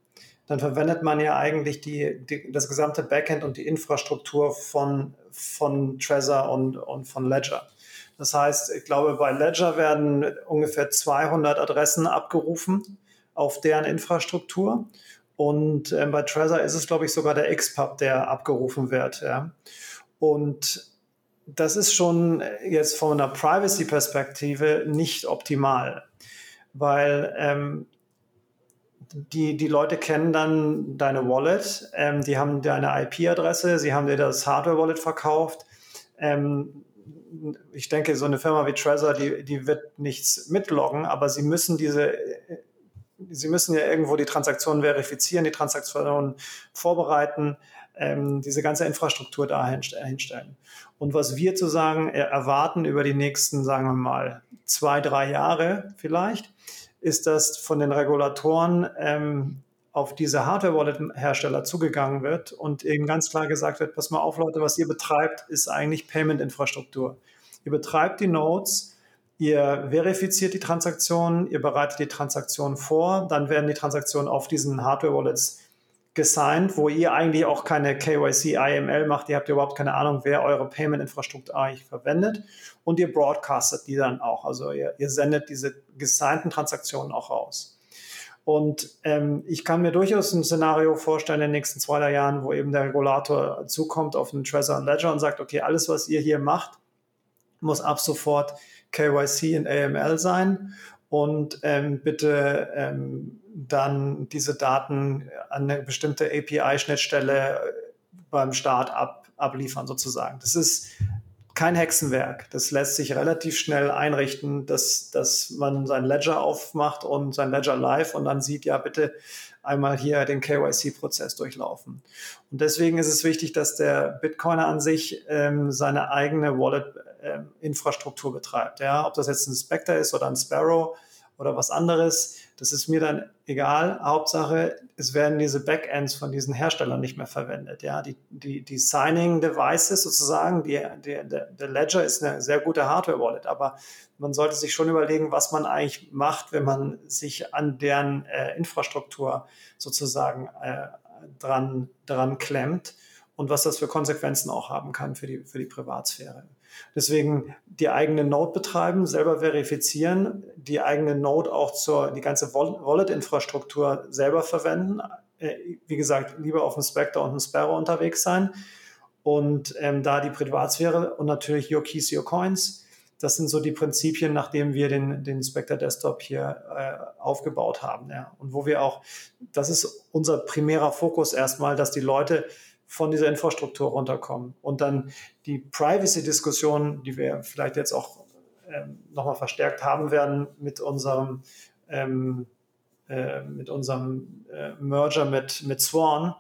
dann verwendet man ja eigentlich die, die, das gesamte Backend und die Infrastruktur von, von Trezor und, und von Ledger. Das heißt, ich glaube, bei Ledger werden ungefähr 200 Adressen abgerufen auf deren Infrastruktur. Und äh, bei Trezor ist es, glaube ich, sogar der XPub, der abgerufen wird. Ja. Und das ist schon jetzt von einer Privacy-Perspektive nicht optimal, weil ähm, die, die Leute kennen dann deine Wallet, ähm, die haben deine IP-Adresse, sie haben dir das Hardware-Wallet verkauft. Ähm, ich denke, so eine Firma wie Trezor, die, die wird nichts mitloggen, aber sie müssen diese, sie müssen ja irgendwo die Transaktionen verifizieren, die Transaktionen vorbereiten, ähm, diese ganze Infrastruktur da hinstellen. Und was wir zu sagen äh, erwarten über die nächsten, sagen wir mal, zwei, drei Jahre vielleicht, ist, dass von den Regulatoren ähm, auf diese Hardware-Wallet-Hersteller zugegangen wird und eben ganz klar gesagt wird, pass mal auf, Leute, was ihr betreibt, ist eigentlich Payment-Infrastruktur. Ihr betreibt die Nodes, ihr verifiziert die Transaktionen, ihr bereitet die Transaktionen vor, dann werden die Transaktionen auf diesen Hardware-Wallets gesigned, wo ihr eigentlich auch keine KYC, IML macht, ihr habt überhaupt keine Ahnung, wer eure Payment-Infrastruktur eigentlich verwendet. Und ihr broadcastet die dann auch, also ihr, ihr sendet diese gesignten Transaktionen auch raus. Und ähm, ich kann mir durchaus ein Szenario vorstellen in den nächsten zwei, drei Jahren, wo eben der Regulator zukommt auf einen Trezor und Ledger und sagt, okay, alles, was ihr hier macht, muss ab sofort KYC und AML sein. Und ähm, bitte ähm, dann diese Daten an eine bestimmte API-Schnittstelle beim Start ab, abliefern sozusagen. Das ist kein Hexenwerk. Das lässt sich relativ schnell einrichten, dass, dass man sein Ledger aufmacht und sein Ledger live und dann sieht, ja, bitte einmal hier den KYC-Prozess durchlaufen. Und deswegen ist es wichtig, dass der Bitcoiner an sich ähm, seine eigene Wallet-Infrastruktur ähm, betreibt. Ja, ob das jetzt ein Spectre ist oder ein Sparrow oder was anderes. Das ist mir dann egal. Hauptsache, es werden diese Backends von diesen Herstellern nicht mehr verwendet. Ja, die, die, die Signing Devices sozusagen, die, die, der Ledger ist eine sehr gute Hardware-Wallet, aber man sollte sich schon überlegen, was man eigentlich macht, wenn man sich an deren äh, Infrastruktur sozusagen äh, dran, dran klemmt und was das für Konsequenzen auch haben kann für die, für die Privatsphäre. Deswegen die eigene Node betreiben, selber verifizieren, die eigene Node auch zur, die ganze Wallet-Infrastruktur selber verwenden. Äh, wie gesagt, lieber auf dem Spectre und dem Sparrow unterwegs sein. Und ähm, da die Privatsphäre und natürlich Your Keys, Your Coins. Das sind so die Prinzipien, nachdem wir den, den Spectre Desktop hier äh, aufgebaut haben. Ja. Und wo wir auch, das ist unser primärer Fokus erstmal, dass die Leute von dieser Infrastruktur runterkommen. Und dann die Privacy-Diskussion, die wir vielleicht jetzt auch ähm, nochmal verstärkt haben werden mit unserem, ähm, äh, mit unserem äh, Merger mit, mit Swan.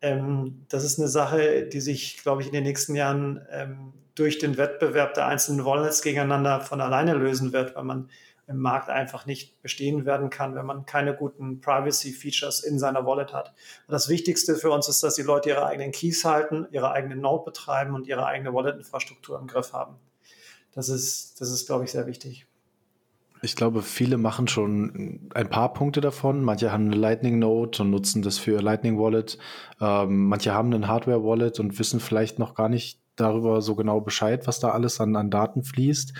Ähm, das ist eine Sache, die sich, glaube ich, in den nächsten Jahren ähm, durch den Wettbewerb der einzelnen Wallets gegeneinander von alleine lösen wird, weil man im Markt einfach nicht bestehen werden kann, wenn man keine guten Privacy-Features in seiner Wallet hat. Das Wichtigste für uns ist, dass die Leute ihre eigenen Keys halten, ihre eigene Node betreiben und ihre eigene Wallet-Infrastruktur im Griff haben. Das ist, das ist, glaube ich, sehr wichtig. Ich glaube, viele machen schon ein paar Punkte davon. Manche haben eine Lightning Node und nutzen das für Lightning Wallet. Ähm, manche haben einen Hardware Wallet und wissen vielleicht noch gar nicht darüber so genau Bescheid, was da alles an, an Daten fließt.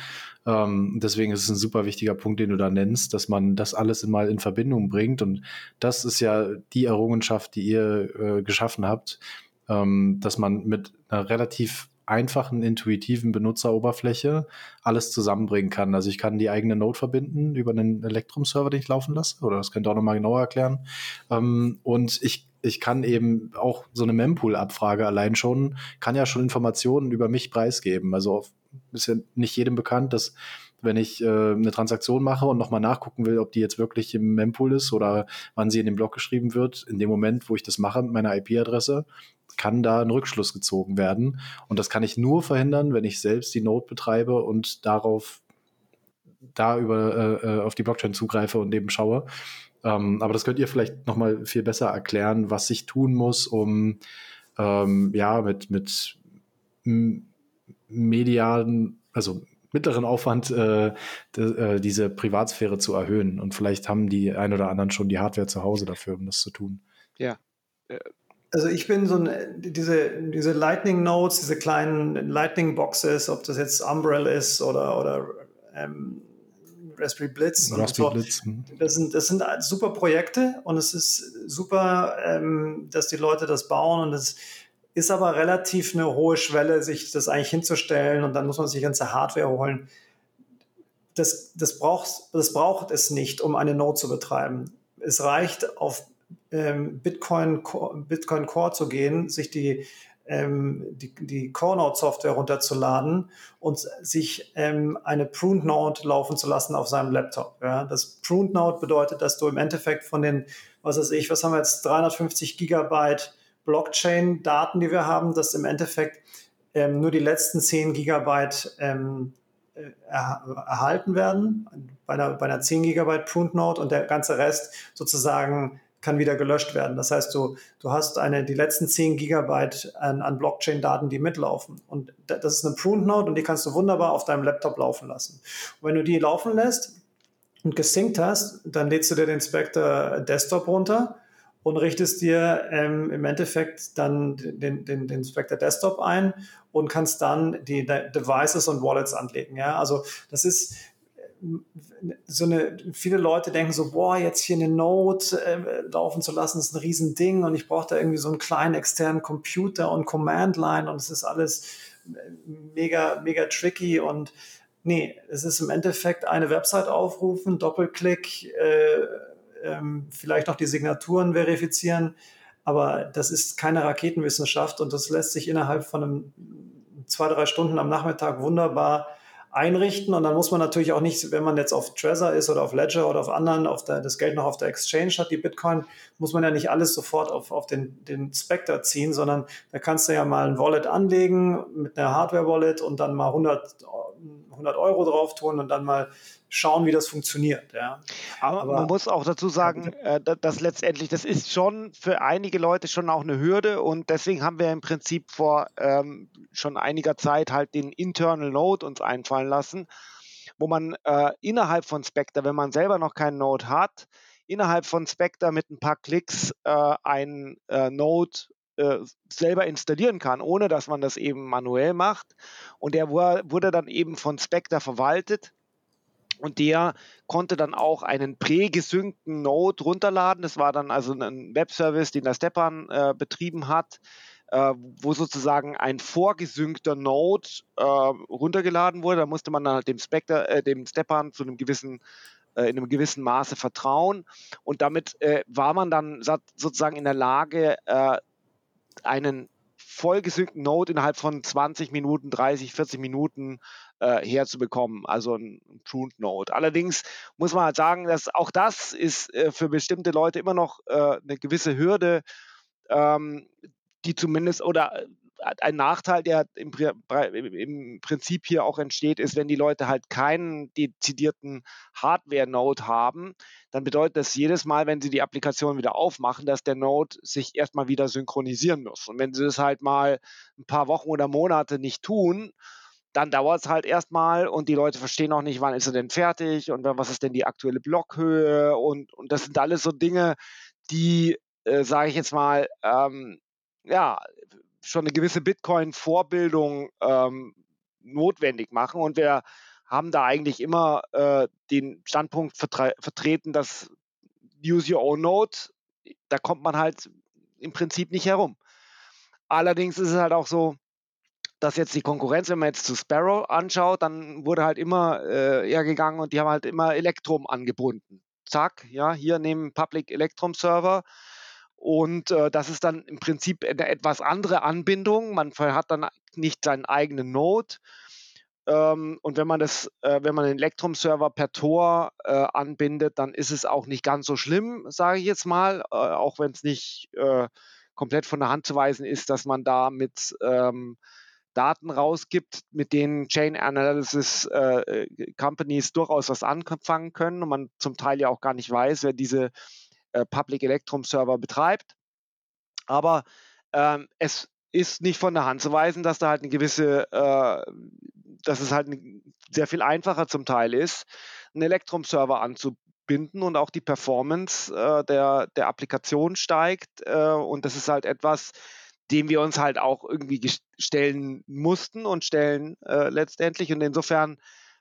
Ähm, deswegen ist es ein super wichtiger Punkt, den du da nennst, dass man das alles mal in Verbindung bringt. Und das ist ja die Errungenschaft, die ihr äh, geschaffen habt, ähm, dass man mit einer relativ einfachen, intuitiven Benutzeroberfläche alles zusammenbringen kann. Also ich kann die eigene Node verbinden über einen Electrum-Server, den ich laufen lasse, oder das könnt ihr auch nochmal genauer erklären. Ähm, und ich ich kann eben auch so eine Mempool-Abfrage allein schon, kann ja schon Informationen über mich preisgeben. Also ist ja nicht jedem bekannt, dass wenn ich äh, eine Transaktion mache und nochmal nachgucken will, ob die jetzt wirklich im Mempool ist oder wann sie in den Blog geschrieben wird, in dem Moment, wo ich das mache mit meiner IP-Adresse, kann da ein Rückschluss gezogen werden. Und das kann ich nur verhindern, wenn ich selbst die Node betreibe und darauf da über äh, äh auf die Blockchain zugreife und eben schaue. Ähm, aber das könnt ihr vielleicht nochmal viel besser erklären, was ich tun muss, um ähm, ja mit, mit medialen, also mittleren Aufwand, äh, de, äh, diese Privatsphäre zu erhöhen. Und vielleicht haben die ein oder anderen schon die Hardware zu Hause dafür, um das zu tun. Ja. Also ich bin so ein, diese, diese Lightning Nodes, diese kleinen Lightning Boxes, ob das jetzt Umbrella ist oder, oder ähm, Raspberry Blitz. Raspberry so. Blitz. Hm. Das sind, das sind super Projekte und es ist super, ähm, dass die Leute das bauen und es ist aber relativ eine hohe Schwelle, sich das eigentlich hinzustellen und dann muss man sich ganze Hardware holen. Das, das, braucht, das braucht es nicht, um eine Node zu betreiben. Es reicht, auf ähm, Bitcoin, Bitcoin Core zu gehen, sich die ähm, die, die Core-Node-Software runterzuladen und sich ähm, eine Pruned-Node laufen zu lassen auf seinem Laptop. Ja? Das Pruned-Node bedeutet, dass du im Endeffekt von den, was weiß ich, was haben wir jetzt, 350 Gigabyte Blockchain-Daten, die wir haben, dass im Endeffekt ähm, nur die letzten 10 Gigabyte ähm, äh, er, erhalten werden bei einer, bei einer 10 Gigabyte Pruned Node und der ganze Rest sozusagen kann wieder gelöscht werden. Das heißt, du, du hast eine, die letzten 10 Gigabyte an, an Blockchain-Daten, die mitlaufen. Und das ist eine Pruned Node und die kannst du wunderbar auf deinem Laptop laufen lassen. Und wenn du die laufen lässt und gesynkt hast, dann lädst du dir den Spectre Desktop runter und richtest dir ähm, im Endeffekt dann den, den, den Spectre Desktop ein und kannst dann die De Devices und Wallets anlegen. Ja? Also das ist so eine, viele Leute denken so, boah, jetzt hier eine Node äh, laufen zu lassen, ist ein Riesending und ich brauche da irgendwie so einen kleinen externen Computer und Command Line und es ist alles äh, mega, mega tricky und nee, es ist im Endeffekt eine Website aufrufen, Doppelklick, äh, ähm, vielleicht noch die Signaturen verifizieren, aber das ist keine Raketenwissenschaft und das lässt sich innerhalb von einem zwei, drei Stunden am Nachmittag wunderbar einrichten. Und dann muss man natürlich auch nicht, wenn man jetzt auf Trezor ist oder auf Ledger oder auf anderen, auf der, das Geld noch auf der Exchange hat, die Bitcoin, muss man ja nicht alles sofort auf, auf den, den Spectre ziehen, sondern da kannst du ja mal ein Wallet anlegen mit einer Hardware-Wallet und dann mal 100, 100 Euro drauf tun und dann mal schauen, wie das funktioniert. Ja. Aber, Aber, man muss auch dazu sagen, äh, dass letztendlich, das ist schon für einige Leute schon auch eine Hürde und deswegen haben wir im Prinzip vor ähm, schon einiger Zeit halt den Internal Node uns einfallen lassen, wo man äh, innerhalb von Spectre, wenn man selber noch keinen Node hat, innerhalb von Spectre mit ein paar Klicks äh, einen äh, Node äh, selber installieren kann, ohne dass man das eben manuell macht. Und der wurde dann eben von Spectre verwaltet und der konnte dann auch einen prägesynkten Node runterladen. Das war dann also ein Webservice, den der Stepan äh, betrieben hat, äh, wo sozusagen ein vorgesynkter Node äh, runtergeladen wurde. Da musste man dann halt dem, Spectre, äh, dem Stepan zu einem gewissen äh, in einem gewissen Maße vertrauen. Und damit äh, war man dann sozusagen in der Lage, einen vollgesynkten Node innerhalb von 20 Minuten, 30, 40 Minuten äh, herzubekommen, also ein, Pruned Node. Allerdings muss man halt sagen, dass auch das ist äh, für bestimmte Leute immer noch äh, eine gewisse Hürde, ähm, die zumindest oder ein Nachteil, der im, im, Prinzip hier auch entsteht, ist, wenn die Leute halt keinen dezidierten Hardware-Node haben, dann bedeutet das jedes Mal, wenn sie die Applikation wieder aufmachen, dass der Node sich erstmal wieder synchronisieren muss. Und wenn sie das halt mal ein paar Wochen oder Monate nicht tun, dann dauert es halt erstmal und die Leute verstehen auch nicht, wann ist er denn fertig und was ist denn die aktuelle Blockhöhe und, und das sind alles so Dinge, die, äh, sage ich jetzt mal, ähm, ja, schon eine gewisse Bitcoin-Vorbildung ähm, notwendig machen. Und wir haben da eigentlich immer äh, den Standpunkt vertre vertreten, dass Use Your Own Node, da kommt man halt im Prinzip nicht herum. Allerdings ist es halt auch so, dass jetzt die Konkurrenz, wenn man jetzt zu Sparrow anschaut, dann wurde halt immer äh, hergegangen und die haben halt immer Electrum angebunden. Zack, ja, hier nehmen Public Electrum Server und äh, das ist dann im Prinzip eine etwas andere Anbindung. Man hat dann nicht seinen eigenen Node. Ähm, und wenn man das, äh, wenn man den Electrum-Server per Tor äh, anbindet, dann ist es auch nicht ganz so schlimm, sage ich jetzt mal, äh, auch wenn es nicht äh, komplett von der Hand zu weisen ist, dass man da mit ähm, Daten rausgibt, mit denen Chain Analysis äh, Companies durchaus was anfangen können und man zum Teil ja auch gar nicht weiß, wer diese äh, Public Electrum Server betreibt. Aber ähm, es ist nicht von der Hand zu weisen, dass da halt eine gewisse, äh, dass es halt sehr viel einfacher zum Teil ist, einen Electrum-Server anzubinden und auch die Performance äh, der, der Applikation steigt. Äh, und das ist halt etwas, dem wir uns halt auch irgendwie stellen mussten und stellen äh, letztendlich. Und insofern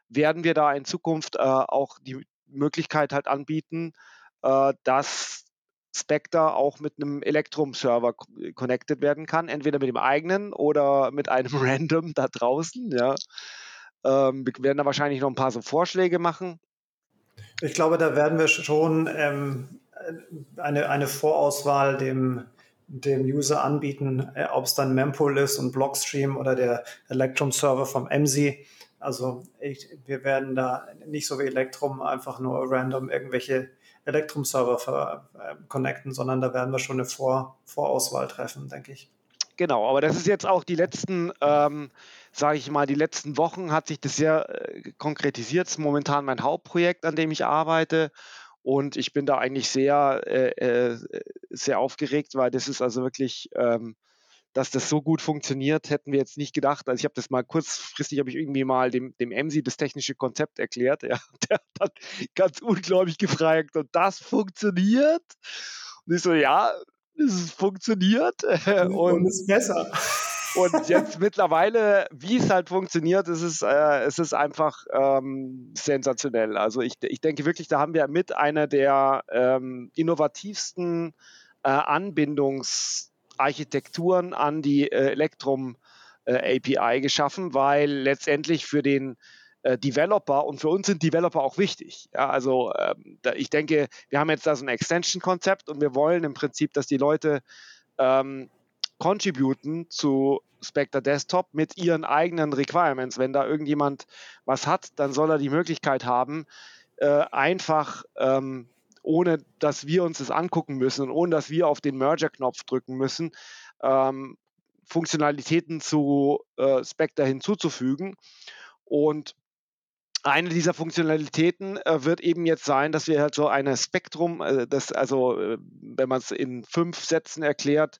werden wir da in Zukunft auch die Möglichkeit halt anbieten, äh, dass Spectre auch mit einem Electrum-Server connected werden kann, entweder mit dem eigenen oder mit einem Random da draußen. Ja. Ähm, wir werden da wahrscheinlich noch ein paar so Vorschläge machen. Ich glaube, da werden wir schon ähm, eine, eine Vorauswahl dem, dem User anbieten, äh, ob es dann Mempool ist und Blockstream oder der Electrum-Server vom MZ. Also ich, wir werden da nicht so wie Electrum einfach nur random irgendwelche Electrum-Server äh, connecten, sondern da werden wir schon eine Vor Vorauswahl treffen, denke ich. Genau, aber das ist jetzt auch die letzten, ähm, sage ich mal, die letzten Wochen hat sich das sehr äh, konkretisiert. Das ist momentan mein Hauptprojekt, an dem ich arbeite. Und ich bin da eigentlich sehr, äh, äh sehr aufgeregt, weil das ist also wirklich ähm, dass das so gut funktioniert, hätten wir jetzt nicht gedacht. Also ich habe das mal kurzfristig, habe ich irgendwie mal dem, dem MC das technische Konzept erklärt. Ja, der hat dann ganz unglaublich gefragt, und das funktioniert? Und ich so, ja, es funktioniert. Und, und ist besser. Und jetzt mittlerweile, wie es halt funktioniert, ist es, äh, ist es einfach ähm, sensationell. Also ich, ich denke wirklich, da haben wir mit einer der ähm, innovativsten äh, Anbindungs- Architekturen an die äh, Electrum äh, API geschaffen, weil letztendlich für den äh, Developer und für uns sind Developer auch wichtig. Ja, also ähm, da, ich denke, wir haben jetzt da so ein Extension-Konzept und wir wollen im Prinzip, dass die Leute ähm, contributen zu Spectre Desktop mit ihren eigenen Requirements. Wenn da irgendjemand was hat, dann soll er die Möglichkeit haben, äh, einfach ähm, ohne dass wir uns das angucken müssen und ohne dass wir auf den Merger-Knopf drücken müssen, ähm, Funktionalitäten zu äh, Spectre hinzuzufügen. Und eine dieser Funktionalitäten äh, wird eben jetzt sein, dass wir halt so eine Spektrum, äh, das also, äh, wenn man es in fünf Sätzen erklärt,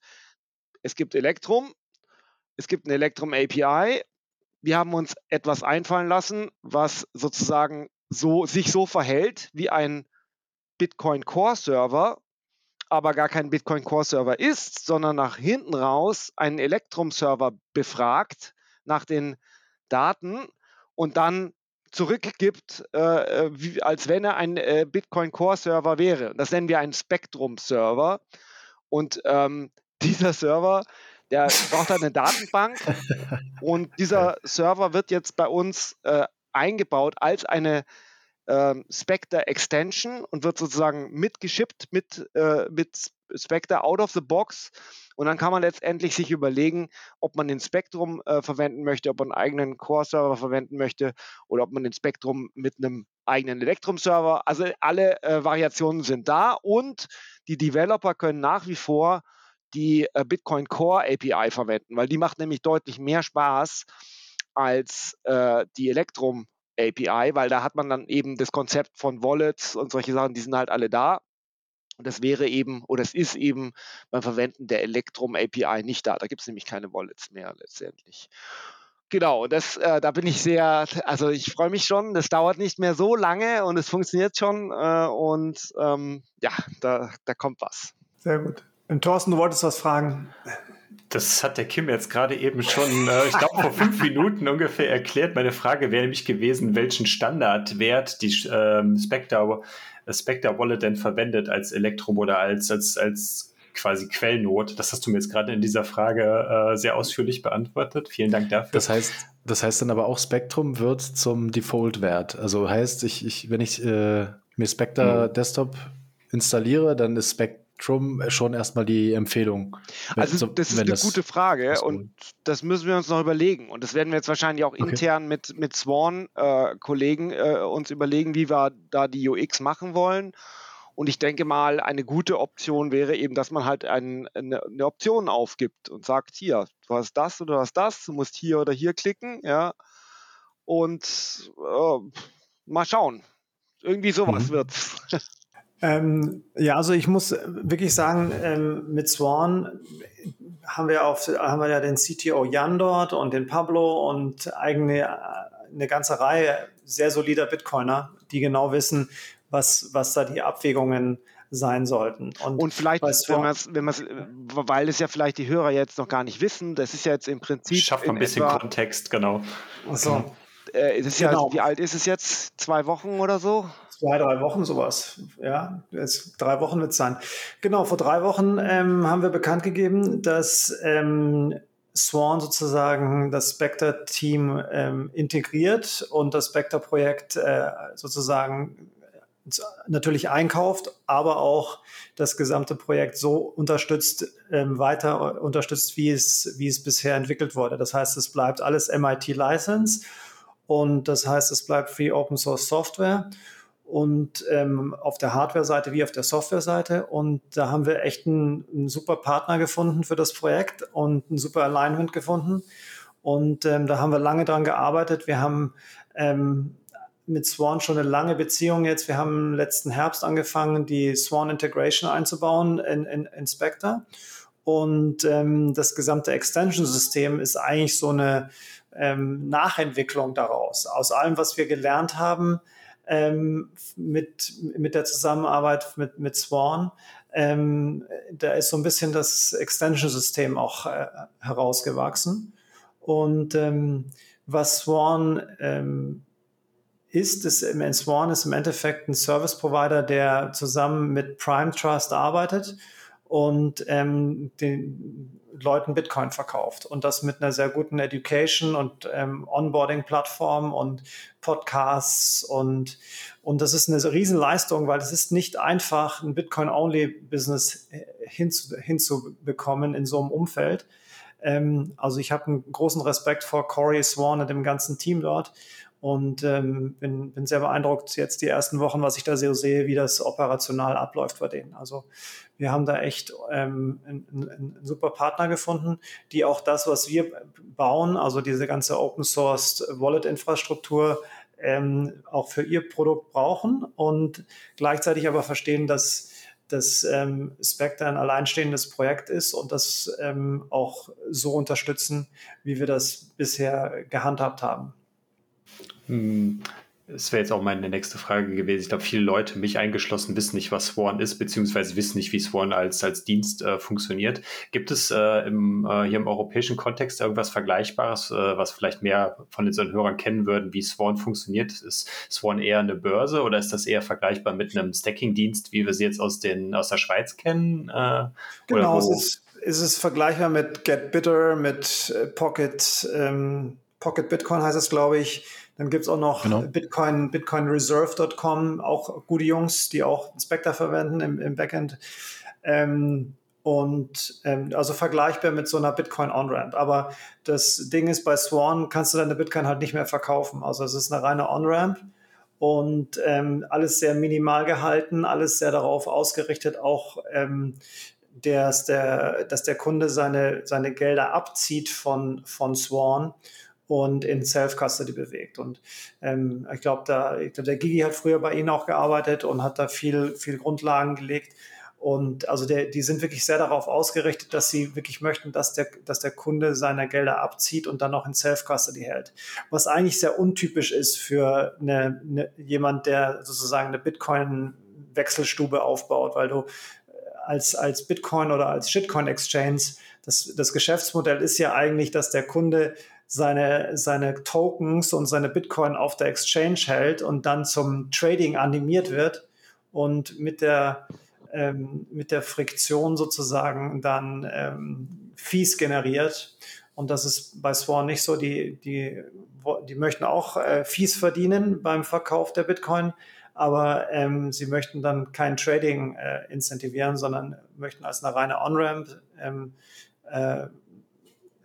es gibt Elektrum, es gibt eine Elektrum API. Wir haben uns etwas einfallen lassen, was sozusagen so, sich so verhält wie ein Bitcoin Core Server aber gar kein Bitcoin Core Server ist, sondern nach hinten raus einen Electrum Server befragt nach den Daten und dann zurückgibt, äh, äh wie, als wenn er ein äh, Bitcoin Core Server wäre. Das nennen wir einen Spectrum Server. Und ähm, dieser Server, der braucht eine Datenbank und dieser Server wird jetzt bei uns äh, eingebaut als eine ähm, Spectre Extension und wird sozusagen mitgeschippt mit, äh, mit Spectre out of the box. Und dann kann man letztendlich sich überlegen, ob man den Spectrum äh, verwenden möchte, ob man einen eigenen Core-Server verwenden möchte oder ob man den Spectrum mit einem eigenen Electrum-Server. Also alle äh, Variationen sind da und die Developer können nach wie vor die äh, Bitcoin Core API verwenden, weil die macht nämlich deutlich mehr Spaß als äh, die Electrum API, weil da hat man dann eben das Konzept von Wallets und solche Sachen, die sind halt alle da. Und das wäre eben, oder es ist eben beim Verwenden der Electrum API nicht da. Da gibt es nämlich keine Wallets mehr letztendlich. Genau, das, äh, da bin ich sehr, also ich freue mich schon, das dauert nicht mehr so lange und es funktioniert schon äh, und ähm, ja, da, da kommt was. Sehr gut. Und Thorsten, du wolltest was fragen. Das hat der Kim jetzt gerade eben schon, äh, ich glaube, vor fünf Minuten ungefähr erklärt. Meine Frage wäre nämlich gewesen, welchen Standardwert die ähm, Spectre, äh, Spectre Wallet denn verwendet als Elektrum oder als, als, als quasi Quellnot. Das hast du mir jetzt gerade in dieser Frage äh, sehr ausführlich beantwortet. Vielen Dank dafür. Das heißt, das heißt dann aber auch Spectrum wird zum Default-Wert. Also heißt, ich, ich, wenn ich äh, mir Spectre hm. Desktop installiere, dann ist Spectrum Spectrum schon erstmal die Empfehlung? Also das ist eine das gute Frage und das müssen wir uns noch überlegen. Und das werden wir jetzt wahrscheinlich auch okay. intern mit, mit Swan-Kollegen äh, äh, uns überlegen, wie wir da die UX machen wollen. Und ich denke mal, eine gute Option wäre eben, dass man halt ein, eine, eine, Option aufgibt und sagt, hier, du hast das oder du hast das, du musst hier oder hier klicken, ja. Und äh, mal schauen. Irgendwie sowas mhm. wird's. Ähm, ja, also ich muss wirklich sagen, ähm, mit Swan haben wir, auf, haben wir ja den CTO Jan dort und den Pablo und eigene eine ganze Reihe sehr solider Bitcoiner, die genau wissen, was, was da die Abwägungen sein sollten. Und, und vielleicht, wenn man wenn man's, weil es ja vielleicht die Hörer jetzt noch gar nicht wissen, das ist ja jetzt im Prinzip. Schafft ein bisschen etwa, Kontext, genau. So. Äh, ist genau. ja, wie alt ist es jetzt? Zwei Wochen oder so? Zwei, drei Wochen sowas. Ja, jetzt drei Wochen wird es sein. Genau, vor drei Wochen ähm, haben wir bekannt gegeben, dass ähm, Swan sozusagen das Spectre-Team ähm, integriert und das Spectre-Projekt äh, sozusagen natürlich einkauft, aber auch das gesamte Projekt so unterstützt, ähm, weiter unterstützt, wie es, wie es bisher entwickelt wurde. Das heißt, es bleibt alles MIT-License und das heißt, es bleibt Free Open Source Software und ähm, auf der Hardware-Seite wie auf der Software-Seite. Und da haben wir echt einen, einen, super Partner gefunden für das Projekt und ein super Alignment gefunden. Und ähm, da haben wir lange dran gearbeitet. Wir haben ähm, mit Swan schon eine lange Beziehung jetzt. Wir haben letzten Herbst angefangen, die Swan Integration einzubauen in, in, in Spectre. Und ähm, das gesamte Extension-System ist eigentlich so eine ähm, Nachentwicklung daraus. Aus allem, was wir gelernt haben ähm, mit, mit der Zusammenarbeit mit, mit Swan, ähm, da ist so ein bisschen das Extension-System auch äh, herausgewachsen. Und ähm, was Swan ähm, ist, ist im ist im Endeffekt ein Service Provider, der zusammen mit Prime Trust arbeitet und ähm, den Leuten Bitcoin verkauft und das mit einer sehr guten Education und ähm, Onboarding-Plattform und Podcasts und und das ist eine Riesenleistung, weil es ist nicht einfach, ein Bitcoin-Only-Business hinzu, hinzubekommen in so einem Umfeld. Ähm, also ich habe einen großen Respekt vor Corey Swan und dem ganzen Team dort und ähm, bin, bin sehr beeindruckt jetzt die ersten Wochen, was ich da so sehe, wie das operational abläuft bei denen. Also wir haben da echt ähm, einen, einen super Partner gefunden, die auch das, was wir bauen, also diese ganze Open Source Wallet Infrastruktur, ähm, auch für ihr Produkt brauchen und gleichzeitig aber verstehen, dass dass ähm, Spectre ein alleinstehendes Projekt ist und das ähm, auch so unterstützen, wie wir das bisher gehandhabt haben. Hm, es wäre jetzt auch meine nächste Frage gewesen. Ich glaube, viele Leute, mich eingeschlossen, wissen nicht, was Sworn ist, beziehungsweise wissen nicht, wie Sworn als, als Dienst äh, funktioniert. Gibt es äh, im, äh, hier im europäischen Kontext irgendwas Vergleichbares, äh, was vielleicht mehr von unseren Hörern kennen würden, wie Sworn funktioniert? Ist Sworn eher eine Börse oder ist das eher vergleichbar mit einem Stacking-Dienst, wie wir sie jetzt aus, den, aus der Schweiz kennen? Äh, genau, es ist, es ist vergleichbar mit GetBitter, mit äh, Pocket, ähm, Pocket Bitcoin heißt es, glaube ich dann gibt es auch noch genau. Bitcoin, bitcoinreserve.com, auch gute Jungs, die auch Spectre verwenden im, im Backend. Ähm, und ähm, also vergleichbar mit so einer Bitcoin On-Ramp. Aber das Ding ist, bei Swan kannst du deine Bitcoin halt nicht mehr verkaufen. Also es ist eine reine On-Ramp und ähm, alles sehr minimal gehalten, alles sehr darauf ausgerichtet, auch ähm, dass, der, dass der Kunde seine, seine Gelder abzieht von, von Swan und in Self-Custody bewegt. Und ähm, ich glaube, da, glaub, der Gigi hat früher bei Ihnen auch gearbeitet und hat da viel, viel Grundlagen gelegt. Und also der, die sind wirklich sehr darauf ausgerichtet, dass sie wirklich möchten, dass der, dass der Kunde seine Gelder abzieht und dann noch in Self-Custody hält. Was eigentlich sehr untypisch ist für eine, eine, jemand, der sozusagen eine Bitcoin-Wechselstube aufbaut, weil du äh, als, als Bitcoin oder als Shitcoin-Exchange, das, das Geschäftsmodell ist ja eigentlich, dass der Kunde seine, seine Tokens und seine Bitcoin auf der Exchange hält und dann zum Trading animiert wird und mit der, ähm, mit der Friktion sozusagen dann ähm, Fees generiert. Und das ist bei Swan nicht so. Die, die, die möchten auch äh, Fees verdienen beim Verkauf der Bitcoin, aber ähm, sie möchten dann kein Trading äh, incentivieren, sondern möchten als eine reine On-Ramp, ähm, äh,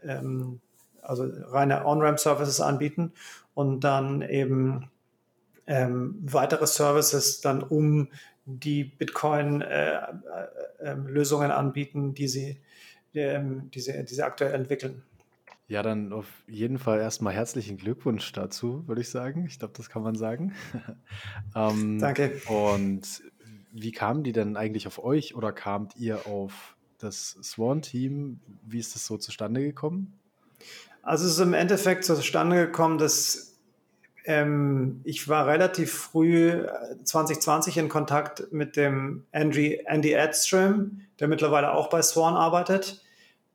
ähm, also reine On-Ramp-Services anbieten und dann eben ähm, weitere Services dann um die Bitcoin-Lösungen äh, äh, anbieten, die sie, ähm, die, sie, die sie aktuell entwickeln. Ja, dann auf jeden Fall erstmal herzlichen Glückwunsch dazu, würde ich sagen. Ich glaube, das kann man sagen. ähm, Danke. Und wie kamen die denn eigentlich auf euch oder kamt ihr auf das Swan-Team? Wie ist das so zustande gekommen? Also es ist im Endeffekt zustande gekommen, dass ähm, ich war relativ früh 2020 äh, in Kontakt mit dem Andy, Andy Edstrom, der mittlerweile auch bei Swan arbeitet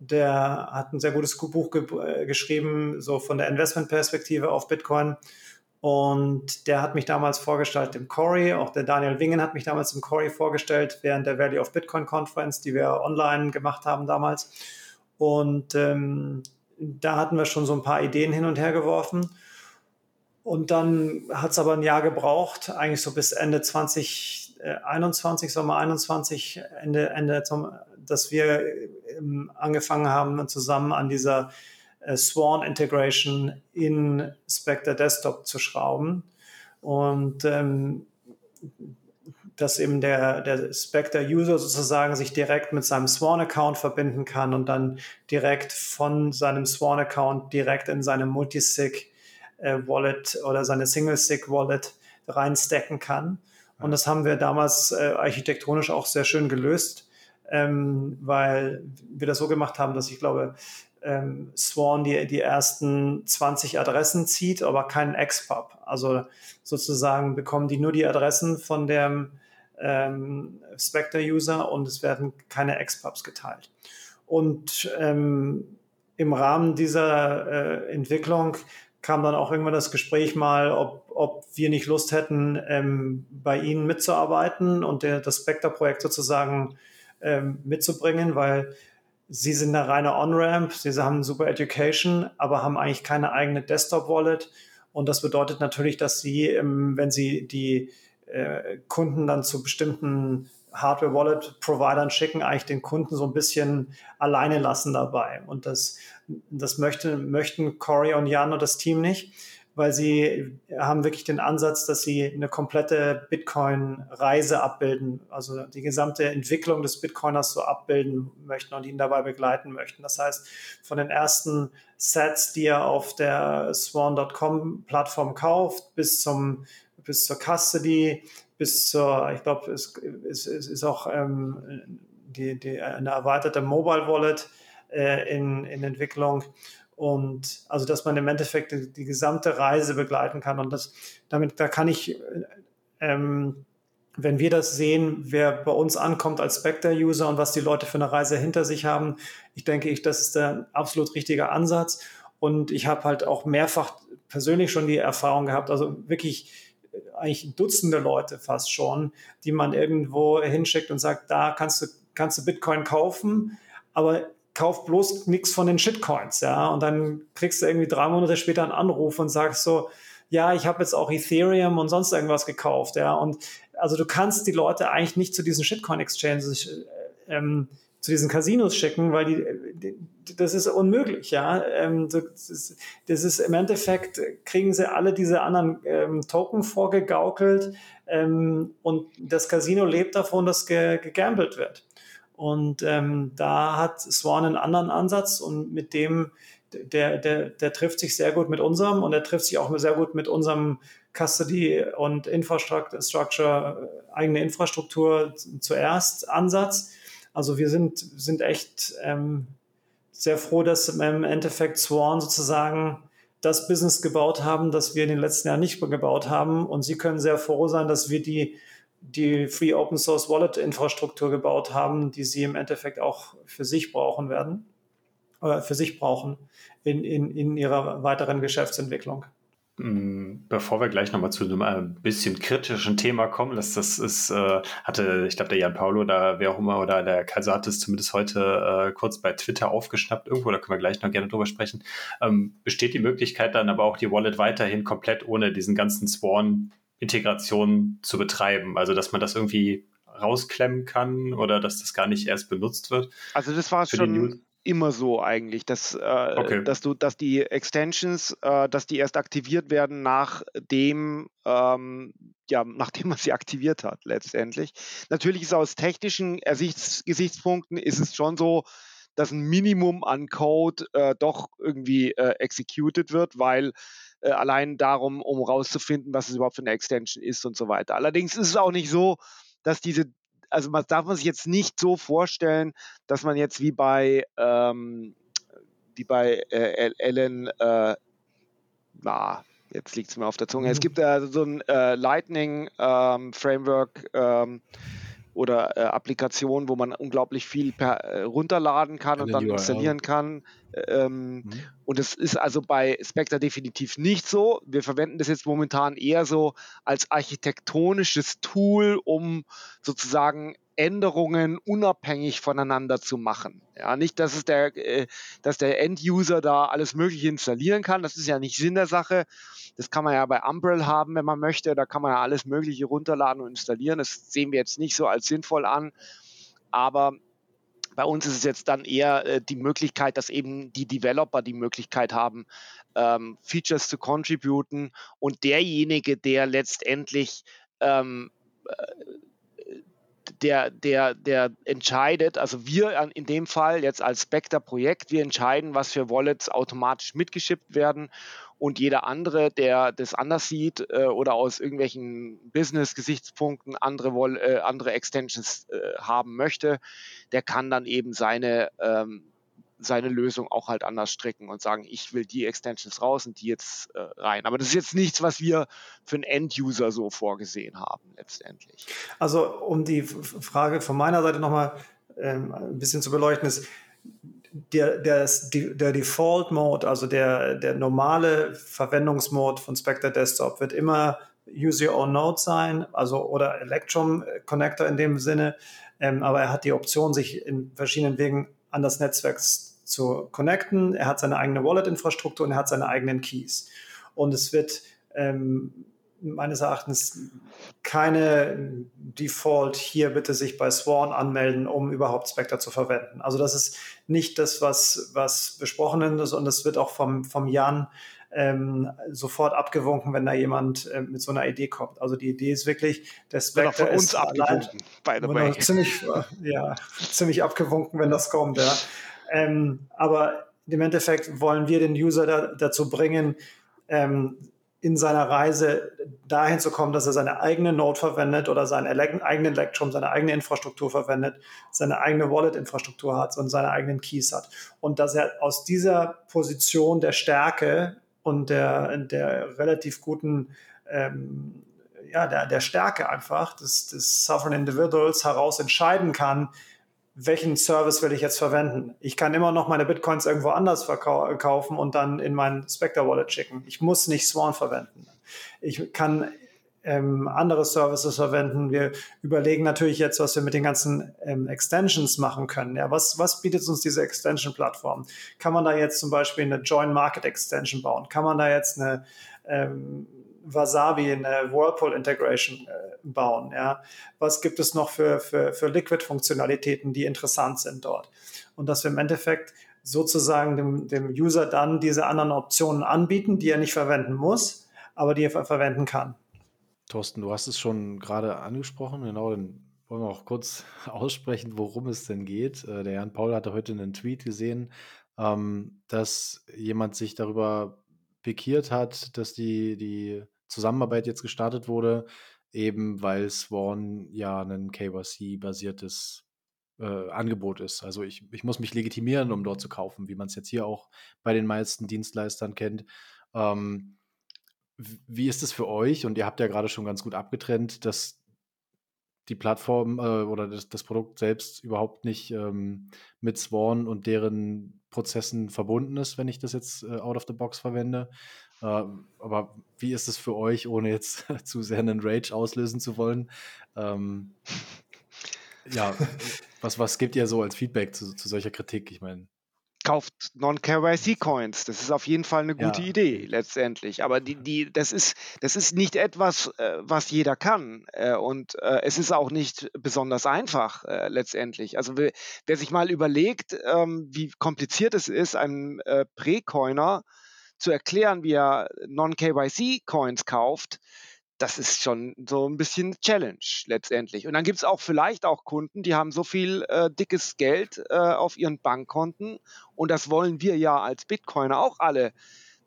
der hat ein sehr gutes Buch ge äh, geschrieben, so von der Investmentperspektive auf Bitcoin. Und der hat mich damals vorgestellt im Corey, auch der Daniel Wingen hat mich damals im Corey vorgestellt, während der Value of Bitcoin Conference, die wir online gemacht haben damals. Und ähm, da hatten wir schon so ein paar Ideen hin und her geworfen. Und dann hat es aber ein Jahr gebraucht, eigentlich so bis Ende 2021, Sommer 21, Ende, Ende dass wir ähm, angefangen haben, zusammen an dieser äh, Swan Integration in Spectre Desktop zu schrauben. Und ähm, dass eben der, der Spectre-User sozusagen sich direkt mit seinem Swan-Account verbinden kann und dann direkt von seinem Swan-Account direkt in seine Multisig-Wallet äh, oder seine Single-Sig-Wallet reinstecken kann. Und das haben wir damals äh, architektonisch auch sehr schön gelöst ähm, weil wir das so gemacht haben, dass ich glaube, ähm, Swan die, die ersten 20 Adressen zieht, aber keinen XPub. Also sozusagen bekommen die nur die Adressen von dem ähm, Spectre-User und es werden keine XPubs geteilt. Und ähm, im Rahmen dieser äh, Entwicklung kam dann auch irgendwann das Gespräch mal, ob, ob wir nicht Lust hätten, ähm, bei Ihnen mitzuarbeiten und der, das Spectre-Projekt sozusagen ähm, mitzubringen, weil sie sind eine reine On-Ramp, sie haben super Education, aber haben eigentlich keine eigene Desktop-Wallet. Und das bedeutet natürlich, dass sie, ähm, wenn sie die äh, Kunden dann zu bestimmten Hardware-Wallet-Providern schicken, eigentlich den Kunden so ein bisschen alleine lassen dabei. Und das, das möchte, möchten Corey und Jan und das Team nicht weil sie haben wirklich den Ansatz, dass sie eine komplette Bitcoin-Reise abbilden, also die gesamte Entwicklung des Bitcoiners so abbilden möchten und ihn dabei begleiten möchten. Das heißt, von den ersten Sets, die er auf der Swan.com-Plattform kauft, bis zum bis zur Custody, bis zur, ich glaube, es, es, es, ist auch ähm, die, die, eine erweiterte Mobile Wallet äh, in, in Entwicklung und also, dass man im Endeffekt die, die gesamte Reise begleiten kann. Und das, damit, da kann ich, ähm, wenn wir das sehen, wer bei uns ankommt als Spectre-User und was die Leute für eine Reise hinter sich haben, ich denke, ich, das ist der absolut richtige Ansatz. Und ich habe halt auch mehrfach persönlich schon die Erfahrung gehabt, also wirklich äh, eigentlich Dutzende Leute fast schon, die man irgendwo hinschickt und sagt, da kannst du, kannst du Bitcoin kaufen, aber kauf bloß nichts von den Shitcoins, ja. Und dann kriegst du irgendwie drei Monate später einen Anruf und sagst so, ja, ich habe jetzt auch Ethereum und sonst irgendwas gekauft, ja. Und also du kannst die Leute eigentlich nicht zu diesen Shitcoin-Exchanges, äh, ähm, zu diesen Casinos schicken, weil die, die das ist unmöglich, ja. Ähm, das, ist, das, ist, im Endeffekt kriegen sie alle diese anderen ähm, Token vorgegaukelt ähm, und das Casino lebt davon, dass ge gegambelt wird. Und ähm, da hat Swan einen anderen Ansatz und mit dem, der, der, der trifft sich sehr gut mit unserem und er trifft sich auch sehr gut mit unserem Custody und Infrastructure, eigene Infrastruktur zuerst Ansatz. Also wir sind, sind echt ähm, sehr froh, dass im Endeffekt Swan sozusagen das Business gebaut haben, das wir in den letzten Jahren nicht gebaut haben. Und Sie können sehr froh sein, dass wir die die Free Open Source Wallet Infrastruktur gebaut haben, die sie im Endeffekt auch für sich brauchen werden, oder äh, für sich brauchen in, in, in ihrer weiteren Geschäftsentwicklung. Mm, bevor wir gleich nochmal zu einem ein äh, bisschen kritischen Thema kommen, das, das ist, äh, hatte, ich glaube, der Jan Paulo oder wer auch immer oder der Kaiser hat es zumindest heute äh, kurz bei Twitter aufgeschnappt irgendwo, da können wir gleich noch gerne drüber sprechen. Ähm, besteht die Möglichkeit dann aber auch die Wallet weiterhin komplett ohne diesen ganzen Sworn Integration zu betreiben. Also dass man das irgendwie rausklemmen kann oder dass das gar nicht erst benutzt wird. Also das war schon immer so eigentlich, dass, äh, okay. dass du, dass die Extensions, äh, dass die erst aktiviert werden, nachdem, ähm, ja, nachdem man sie aktiviert hat, letztendlich. Natürlich ist aus technischen Ersichts Gesichtspunkten ist es schon so, dass ein Minimum an Code äh, doch irgendwie äh, executed wird, weil äh, allein darum, um rauszufinden, was es überhaupt für eine Extension ist und so weiter. Allerdings ist es auch nicht so, dass diese also man darf man sich jetzt nicht so vorstellen, dass man jetzt wie bei ähm, wie bei äh, Ellen äh, na, jetzt liegt es mir auf der Zunge. Mhm. Es gibt äh, so ein äh, Lightning ähm, Framework ähm, oder äh, Applikation, wo man unglaublich viel per, äh, runterladen kann und dann URL. installieren kann. Ähm, mhm. Und es ist also bei Spectre definitiv nicht so. Wir verwenden das jetzt momentan eher so als architektonisches Tool, um sozusagen Änderungen unabhängig voneinander zu machen. Ja, nicht, dass es der, äh, dass der End-User da alles Mögliche installieren kann. Das ist ja nicht Sinn der Sache. Das kann man ja bei Umbrel haben, wenn man möchte. Da kann man ja alles Mögliche runterladen und installieren. Das sehen wir jetzt nicht so als sinnvoll an. Aber bei uns ist es jetzt dann eher äh, die Möglichkeit, dass eben die Developer die Möglichkeit haben, ähm, Features zu contributen und derjenige, der letztendlich ähm, äh, der, der, der entscheidet, also wir in dem Fall jetzt als Spectre-Projekt, wir entscheiden, was für Wallets automatisch mitgeschippt werden und jeder andere, der das anders sieht äh, oder aus irgendwelchen Business-Gesichtspunkten andere, äh, andere Extensions äh, haben möchte, der kann dann eben seine ähm, seine Lösung auch halt anders stricken und sagen, ich will die Extensions raus und die jetzt äh, rein. Aber das ist jetzt nichts, was wir für einen End-User so vorgesehen haben letztendlich. Also um die Frage von meiner Seite nochmal ähm, ein bisschen zu beleuchten, ist der, der, der Default-Mode, also der, der normale Verwendungsmode von Spectre Desktop wird immer Use Your Own Node sein, also oder Electrum Connector in dem Sinne, ähm, aber er hat die Option, sich in verschiedenen Wegen an das Netzwerk zu connecten. Er hat seine eigene Wallet-Infrastruktur und er hat seine eigenen Keys. Und es wird ähm, meines Erachtens keine Default hier bitte sich bei Sworn anmelden, um überhaupt Spectre zu verwenden. Also das ist nicht das, was, was besprochen ist und das wird auch vom, vom Jan ähm, sofort abgewunken, wenn da jemand äh, mit so einer Idee kommt. Also die Idee ist wirklich, der Spectre von uns ist abgewunken, by the way. Ziemlich, ja, ziemlich abgewunken, wenn das kommt, ja. Ähm, aber im Endeffekt wollen wir den User da, dazu bringen, ähm, in seiner Reise dahin zu kommen, dass er seine eigene Node verwendet oder seinen eigenen Electrum, seine eigene Infrastruktur verwendet, seine eigene Wallet-Infrastruktur hat und seine eigenen Keys hat. Und dass er aus dieser Position der Stärke und der, der relativ guten, ähm, ja, der, der Stärke einfach des, des Sovereign Individuals heraus entscheiden kann, welchen Service will ich jetzt verwenden? Ich kann immer noch meine Bitcoins irgendwo anders verkaufen und dann in mein Spectre Wallet schicken. Ich muss nicht Swan verwenden. Ich kann ähm, andere Services verwenden. Wir überlegen natürlich jetzt, was wir mit den ganzen ähm, Extensions machen können. Ja, was, was bietet uns diese Extension-Plattform? Kann man da jetzt zum Beispiel eine Joint Market Extension bauen? Kann man da jetzt eine ähm, Wasabi eine Whirlpool Integration äh, bauen. Ja? Was gibt es noch für, für, für Liquid-Funktionalitäten, die interessant sind dort? Und dass wir im Endeffekt sozusagen dem, dem User dann diese anderen Optionen anbieten, die er nicht verwenden muss, aber die er verwenden kann. Thorsten, du hast es schon gerade angesprochen, genau, dann wollen wir auch kurz aussprechen, worum es denn geht. Äh, der Jan Paul hatte heute einen Tweet gesehen, ähm, dass jemand sich darüber pikiert hat, dass die, die Zusammenarbeit jetzt gestartet wurde, eben weil Swan ja ein KYC-basiertes äh, Angebot ist. Also ich, ich muss mich legitimieren, um dort zu kaufen, wie man es jetzt hier auch bei den meisten Dienstleistern kennt. Ähm, wie ist es für euch? Und ihr habt ja gerade schon ganz gut abgetrennt, dass die Plattform äh, oder das, das, Produkt selbst überhaupt nicht ähm, mit Swan und deren Prozessen verbunden ist, wenn ich das jetzt äh, out of the box verwende. Äh, aber wie ist es für euch, ohne jetzt zu sehr einen Rage auslösen zu wollen? Ähm, ja, was, was gebt ihr so als Feedback zu, zu solcher Kritik? Ich meine. Kauft Non-KYC-Coins. Das ist auf jeden Fall eine gute ja. Idee letztendlich. Aber die, die, das, ist, das ist nicht etwas, äh, was jeder kann. Äh, und äh, es ist auch nicht besonders einfach äh, letztendlich. Also wer, wer, sich mal überlegt, ähm, wie kompliziert es ist, einem äh, Pre-Coiner zu erklären, wie er Non-KYC-Coins kauft, das ist schon so ein bisschen Challenge letztendlich. Und dann gibt es auch vielleicht auch Kunden, die haben so viel äh, dickes Geld äh, auf ihren Bankkonten und das wollen wir ja als Bitcoiner auch alle,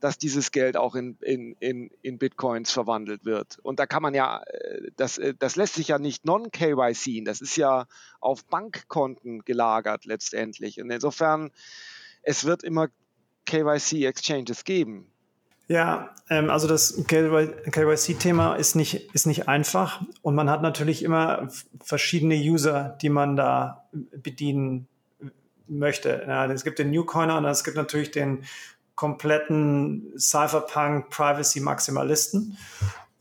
dass dieses Geld auch in, in, in, in Bitcoins verwandelt wird. Und da kann man ja, äh, das, äh, das lässt sich ja nicht non-KYC, das ist ja auf Bankkonten gelagert letztendlich. Und insofern, es wird immer KYC-Exchanges geben. Ja, ähm, also das KYC-Thema ist nicht, ist nicht einfach und man hat natürlich immer verschiedene User, die man da bedienen möchte. Ja, es gibt den Newcoiner und es gibt natürlich den kompletten Cypherpunk Privacy Maximalisten.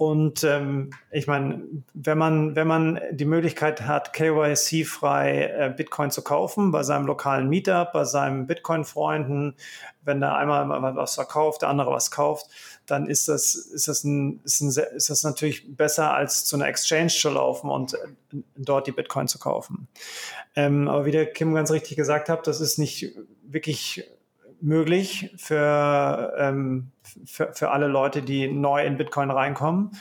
Und ähm, ich meine, wenn man, wenn man die Möglichkeit hat, KYC-frei äh, Bitcoin zu kaufen, bei seinem lokalen Meetup, bei seinen Bitcoin-Freunden, wenn da einmal was verkauft, der andere was kauft, dann ist das, ist das, ein, ist, ein, ist das natürlich besser, als zu einer Exchange zu laufen und äh, dort die Bitcoin zu kaufen. Ähm, aber wie der Kim ganz richtig gesagt hat, das ist nicht wirklich möglich für, ähm, für, für alle Leute, die neu in Bitcoin reinkommen.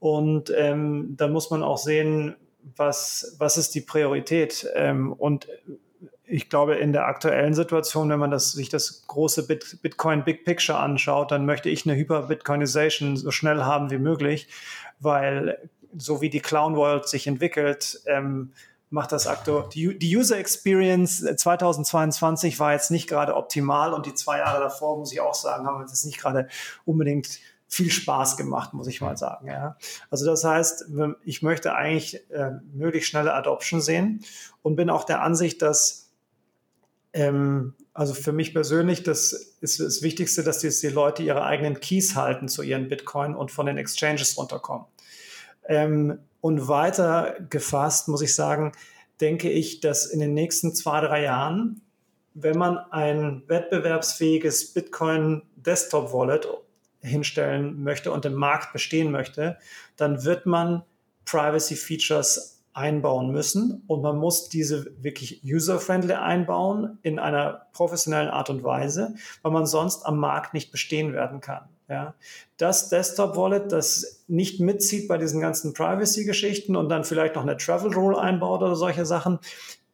Und ähm, da muss man auch sehen, was, was ist die Priorität. Ähm, und ich glaube, in der aktuellen Situation, wenn man das, sich das große Bit, Bitcoin Big Picture anschaut, dann möchte ich eine Hyper-Bitcoinization so schnell haben wie möglich, weil so wie die Clown World sich entwickelt, ähm, macht das aktuell. Die, die, User Experience 2022 war jetzt nicht gerade optimal und die zwei Jahre davor, muss ich auch sagen, haben uns jetzt nicht gerade unbedingt viel Spaß gemacht, muss ich mal sagen. Ja. Also das heißt, ich möchte eigentlich äh, möglichst schnelle Adoption sehen und bin auch der Ansicht, dass ähm, also für mich persönlich, das ist das Wichtigste, dass die, die Leute ihre eigenen Keys halten zu ihren Bitcoin und von den Exchanges runterkommen. Ähm, und weiter gefasst muss ich sagen, denke ich, dass in den nächsten zwei, drei Jahren, wenn man ein wettbewerbsfähiges Bitcoin Desktop Wallet hinstellen möchte und im Markt bestehen möchte, dann wird man Privacy Features einbauen müssen und man muss diese wirklich user-friendly einbauen in einer professionellen Art und Weise, weil man sonst am Markt nicht bestehen werden kann. Ja. Das Desktop-Wallet, das nicht mitzieht bei diesen ganzen Privacy-Geschichten und dann vielleicht noch eine Travel Rule einbaut oder solche Sachen,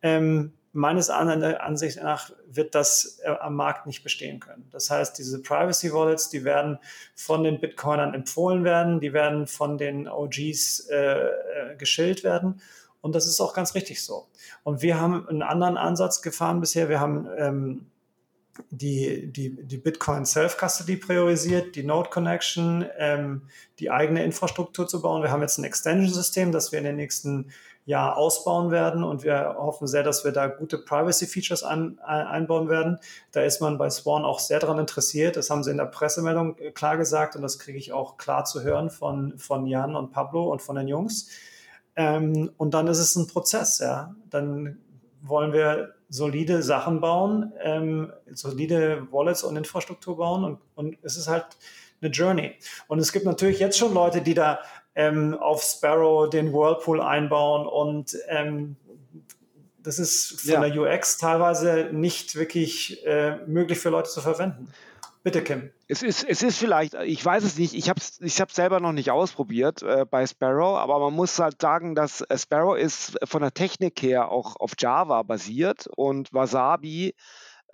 ähm, meines Ansicht nach wird das äh, am Markt nicht bestehen können. Das heißt, diese Privacy Wallets, die werden von den Bitcoinern empfohlen werden, die werden von den OGs äh, äh, geschillt werden. Und das ist auch ganz richtig so. Und wir haben einen anderen Ansatz gefahren bisher. Wir haben ähm, die, die, die Bitcoin Self-Custody priorisiert, die Node Connection, ähm, die eigene Infrastruktur zu bauen. Wir haben jetzt ein Extension-System, das wir in den nächsten Jahr ausbauen werden und wir hoffen sehr, dass wir da gute Privacy-Features ein, einbauen werden. Da ist man bei Swan auch sehr daran interessiert. Das haben sie in der Pressemeldung klar gesagt und das kriege ich auch klar zu hören von, von Jan und Pablo und von den Jungs. Ähm, und dann ist es ein Prozess, ja. Dann wollen wir solide Sachen bauen, ähm, solide Wallets und Infrastruktur bauen und, und es ist halt eine Journey. Und es gibt natürlich jetzt schon Leute, die da ähm, auf Sparrow den Whirlpool einbauen und ähm, das ist von ja. der UX teilweise nicht wirklich äh, möglich für Leute zu verwenden. Bitte, Kim. Es ist, es ist vielleicht, ich weiß es nicht, ich habe es ich selber noch nicht ausprobiert äh, bei Sparrow, aber man muss halt sagen, dass äh, Sparrow ist von der Technik her auch auf Java basiert und Wasabi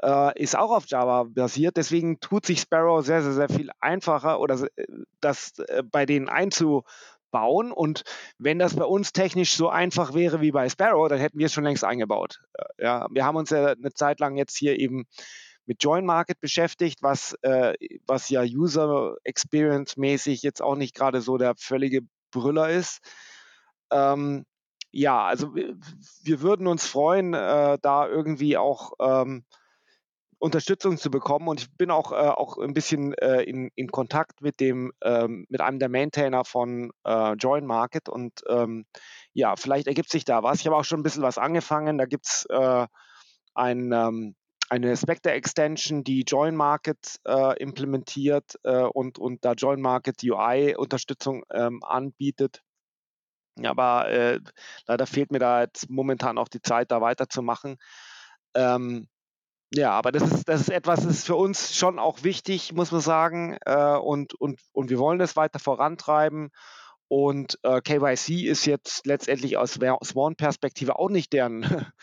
äh, ist auch auf Java basiert. Deswegen tut sich Sparrow sehr, sehr, sehr viel einfacher oder äh, das äh, bei denen einzubauen. Und wenn das bei uns technisch so einfach wäre wie bei Sparrow, dann hätten wir es schon längst eingebaut. Ja, wir haben uns ja eine Zeit lang jetzt hier eben mit Join Market beschäftigt, was, äh, was ja User Experience mäßig jetzt auch nicht gerade so der völlige Brüller ist. Ähm, ja, also wir, würden uns freuen, äh, da irgendwie auch ähm, Unterstützung zu bekommen und ich bin auch, äh, auch ein bisschen äh, in, in Kontakt mit dem ähm, mit einem der Maintainer von äh, Join Market und ähm, ja, vielleicht ergibt sich da was. Ich habe auch schon ein bisschen was angefangen. Da gibt es äh, ein, ähm, eine Spectre Extension, die Join Market äh, implementiert äh, und, und da Join Market UI Unterstützung ähm, anbietet. Aber äh, leider fehlt mir da jetzt momentan auch die Zeit, da weiterzumachen. Ähm, ja, aber das ist, das ist etwas, das ist für uns schon auch wichtig, muss man sagen. Äh, und, und, und wir wollen es weiter vorantreiben. Und äh, KYC ist jetzt letztendlich aus Swan-Perspektive auch nicht deren,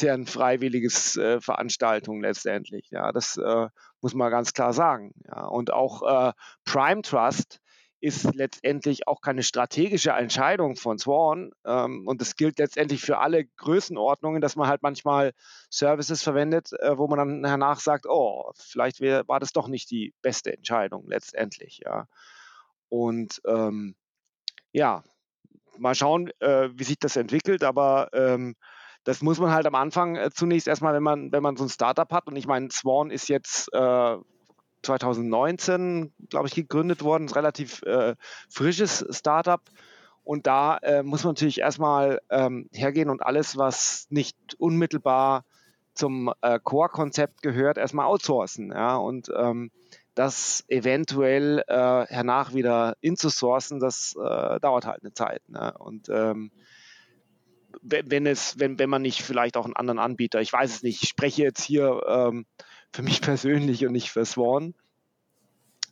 deren freiwilliges äh, Veranstaltung letztendlich. Ja, das äh, muss man ganz klar sagen. Ja, und auch äh, Prime Trust ist letztendlich auch keine strategische Entscheidung von Swan. Ähm, und das gilt letztendlich für alle Größenordnungen, dass man halt manchmal Services verwendet, äh, wo man dann danach sagt, oh, vielleicht wär, war das doch nicht die beste Entscheidung letztendlich. Ja. Und ähm, ja, mal schauen, äh, wie sich das entwickelt, aber ähm, das muss man halt am Anfang äh, zunächst erstmal, wenn man, wenn man so ein Startup hat, und ich meine, Swan ist jetzt äh, 2019, glaube ich, gegründet worden. Ein relativ äh, frisches Startup. Und da äh, muss man natürlich erstmal ähm, hergehen und alles, was nicht unmittelbar zum äh, Core-Konzept gehört, erstmal outsourcen. Ja? Und ähm, das eventuell äh, hernach wieder inzusourcen, das äh, dauert halt eine Zeit. Ne? Und ähm, wenn es, wenn, wenn man nicht vielleicht auch einen anderen Anbieter, ich weiß es nicht, ich spreche jetzt hier ähm, für mich persönlich und nicht für Swan.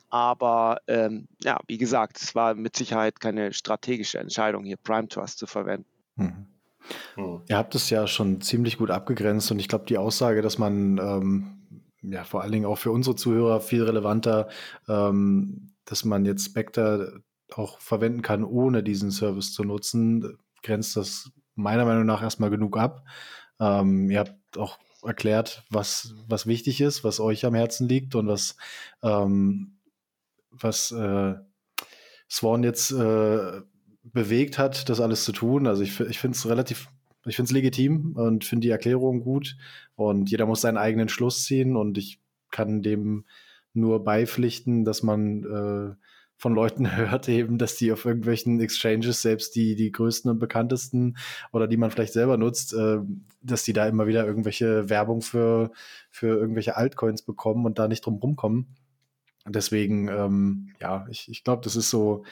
Aber ähm, ja, wie gesagt, es war mit Sicherheit keine strategische Entscheidung, hier Prime Trust zu verwenden. Mhm. Mhm. Ihr habt es ja schon ziemlich gut abgegrenzt und ich glaube, die Aussage, dass man ähm, ja vor allen Dingen auch für unsere Zuhörer viel relevanter, ähm, dass man jetzt Spectre auch verwenden kann, ohne diesen Service zu nutzen, grenzt das meiner Meinung nach erstmal genug ab. Ähm, ihr habt auch erklärt, was, was wichtig ist, was euch am Herzen liegt und was, ähm, was äh, Swan jetzt äh, bewegt hat, das alles zu tun. Also ich, ich finde es relativ, ich finde es legitim und finde die Erklärung gut und jeder muss seinen eigenen Schluss ziehen und ich kann dem nur beipflichten, dass man äh, von Leuten hört eben, dass die auf irgendwelchen Exchanges, selbst die, die größten und bekanntesten oder die man vielleicht selber nutzt, äh, dass die da immer wieder irgendwelche Werbung für, für irgendwelche Altcoins bekommen und da nicht drum rumkommen. Deswegen, ähm, ja, ich, ich glaube, das ist so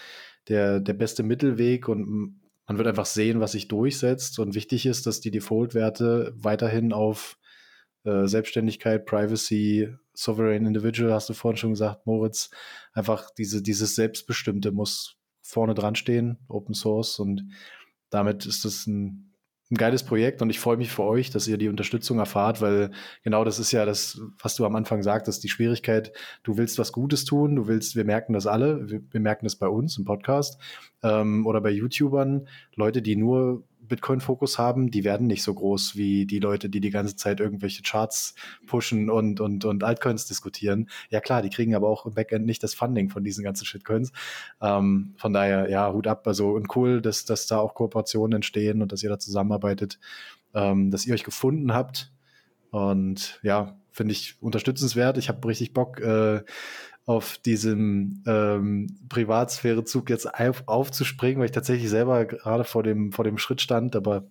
der, der beste Mittelweg und man wird einfach sehen, was sich durchsetzt. Und wichtig ist, dass die Default-Werte weiterhin auf äh, Selbstständigkeit, Privacy, Sovereign Individual, hast du vorhin schon gesagt, Moritz, einfach diese, dieses Selbstbestimmte muss vorne dran stehen, Open Source. Und damit ist das ein ein geiles Projekt. Und ich freue mich für euch, dass ihr die Unterstützung erfahrt, weil genau das ist ja das, was du am Anfang sagtest, die Schwierigkeit, du willst was Gutes tun, du willst, wir merken das alle, wir, wir merken das bei uns im Podcast ähm, oder bei YouTubern, Leute, die nur Bitcoin-Fokus haben, die werden nicht so groß wie die Leute, die die ganze Zeit irgendwelche Charts pushen und, und, und Altcoins diskutieren. Ja klar, die kriegen aber auch im Backend nicht das Funding von diesen ganzen Shitcoins. Ähm, von daher, ja, Hut ab. Also und cool, dass, dass da auch Kooperationen entstehen und dass ihr da zusammenarbeitet, ähm, dass ihr euch gefunden habt. Und ja, finde ich unterstützenswert. Ich habe richtig Bock, äh, auf diesem ähm, Privatsphärezug jetzt auf, aufzuspringen, weil ich tatsächlich selber gerade vor dem, vor dem Schritt stand, aber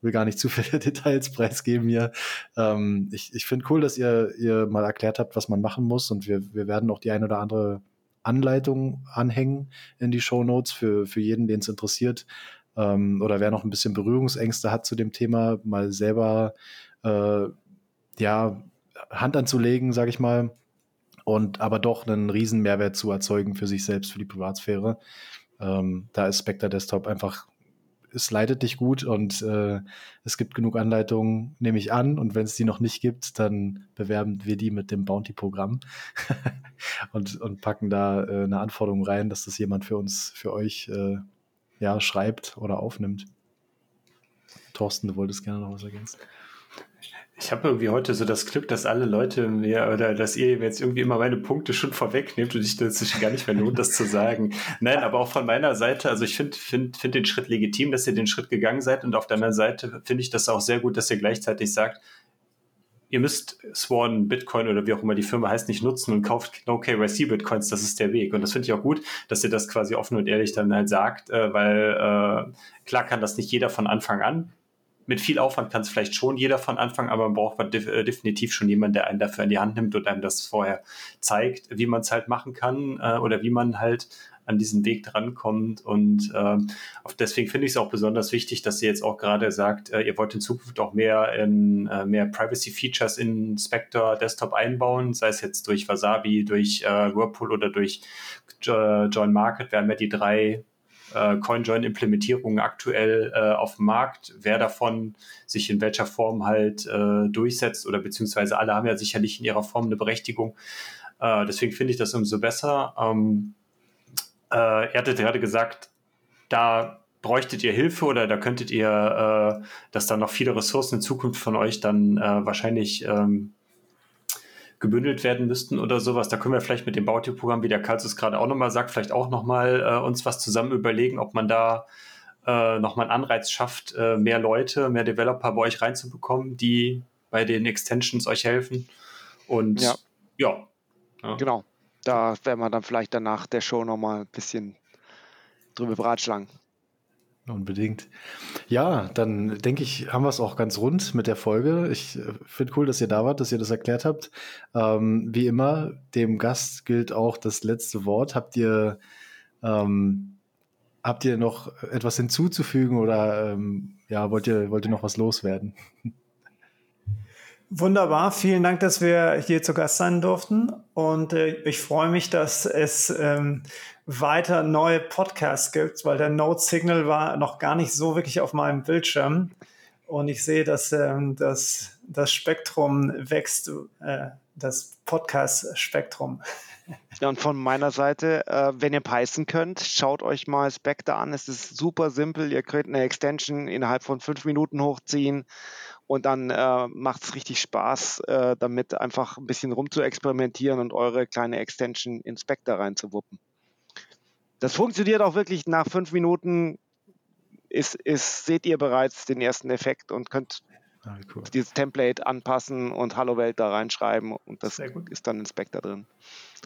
will gar nicht zu viele Details preisgeben hier. Ähm, ich ich finde cool, dass ihr, ihr mal erklärt habt, was man machen muss und wir, wir werden auch die ein oder andere Anleitung anhängen in die Show Notes für, für jeden, den es interessiert. Ähm, oder wer noch ein bisschen Berührungsängste hat zu dem Thema, mal selber äh, ja, Hand anzulegen, sage ich mal und aber doch einen riesen Mehrwert zu erzeugen für sich selbst, für die Privatsphäre. Ähm, da ist Spectre Desktop einfach, es leitet dich gut und äh, es gibt genug Anleitungen, nehme ich an. Und wenn es die noch nicht gibt, dann bewerben wir die mit dem Bounty-Programm und, und packen da äh, eine Anforderung rein, dass das jemand für uns, für euch äh, ja, schreibt oder aufnimmt. Thorsten, du wolltest gerne noch was ergänzen. Ich habe irgendwie heute so das Glück, dass alle Leute mir oder dass ihr jetzt irgendwie immer meine Punkte schon vorwegnehmt und ich das sich gar nicht mehr lohnt, das zu sagen. Nein, aber auch von meiner Seite, also ich finde find, find den Schritt legitim, dass ihr den Schritt gegangen seid und auf deiner Seite finde ich das auch sehr gut, dass ihr gleichzeitig sagt, ihr müsst Swan Bitcoin oder wie auch immer die Firma heißt nicht nutzen und kauft No KYC Bitcoins, das ist der Weg. Und das finde ich auch gut, dass ihr das quasi offen und ehrlich dann halt sagt, äh, weil äh, klar kann das nicht jeder von Anfang an mit viel Aufwand kann es vielleicht schon jeder von Anfang, aber man braucht def äh, definitiv schon jemanden, der einen dafür in die Hand nimmt und einem das vorher zeigt, wie man es halt machen kann äh, oder wie man halt an diesen Weg drankommt. Und äh, deswegen finde ich es auch besonders wichtig, dass ihr jetzt auch gerade sagt, äh, ihr wollt in Zukunft auch mehr in äh, mehr Privacy-Features in Spectre Desktop einbauen, sei es jetzt durch Wasabi, durch äh, Whirlpool oder durch äh, Join Market. Wir haben ja die drei äh, CoinJoin-Implementierungen aktuell äh, auf dem Markt. Wer davon sich in welcher Form halt äh, durchsetzt oder beziehungsweise alle haben ja sicherlich in ihrer Form eine Berechtigung. Äh, deswegen finde ich das umso besser. Ähm, äh, ihr hattet gerade gesagt, da bräuchtet ihr Hilfe oder da könntet ihr, äh, dass da noch viele Ressourcen in Zukunft von euch dann äh, wahrscheinlich ähm, gebündelt werden müssten oder sowas. Da können wir vielleicht mit dem Bounty-Programm, wie der Kalzus gerade auch nochmal sagt, vielleicht auch nochmal äh, uns was zusammen überlegen, ob man da äh, nochmal einen Anreiz schafft, äh, mehr Leute, mehr Developer bei euch reinzubekommen, die bei den Extensions euch helfen. Und ja, ja. ja. Genau. Da werden wir dann vielleicht danach der Show nochmal ein bisschen drüber beratschlagen. Unbedingt. Ja, dann denke ich, haben wir es auch ganz rund mit der Folge. Ich äh, finde cool, dass ihr da wart, dass ihr das erklärt habt. Ähm, wie immer, dem Gast gilt auch das letzte Wort. Habt ihr, ähm, habt ihr noch etwas hinzuzufügen oder ähm, ja, wollt ihr, wollt ihr noch was loswerden? Wunderbar, vielen Dank, dass wir hier zu Gast sein durften. Und äh, ich freue mich, dass es ähm, weiter neue Podcasts gibt, weil der Note Signal war noch gar nicht so wirklich auf meinem Bildschirm. Und ich sehe, dass ähm, das, das Spektrum wächst, äh, das Podcast-Spektrum. Ja, und von meiner Seite, äh, wenn ihr Python könnt, schaut euch mal Spectre an. Es ist super simpel. Ihr könnt eine Extension innerhalb von fünf Minuten hochziehen und dann äh, macht es richtig Spaß, äh, damit einfach ein bisschen rum zu experimentieren und eure kleine Extension in Spectre reinzuwuppen. Das funktioniert auch wirklich nach fünf Minuten. Ist, ist, seht ihr bereits den ersten Effekt und könnt ah, cool. dieses Template anpassen und Hallo Welt da reinschreiben und das ist dann in Spectre drin.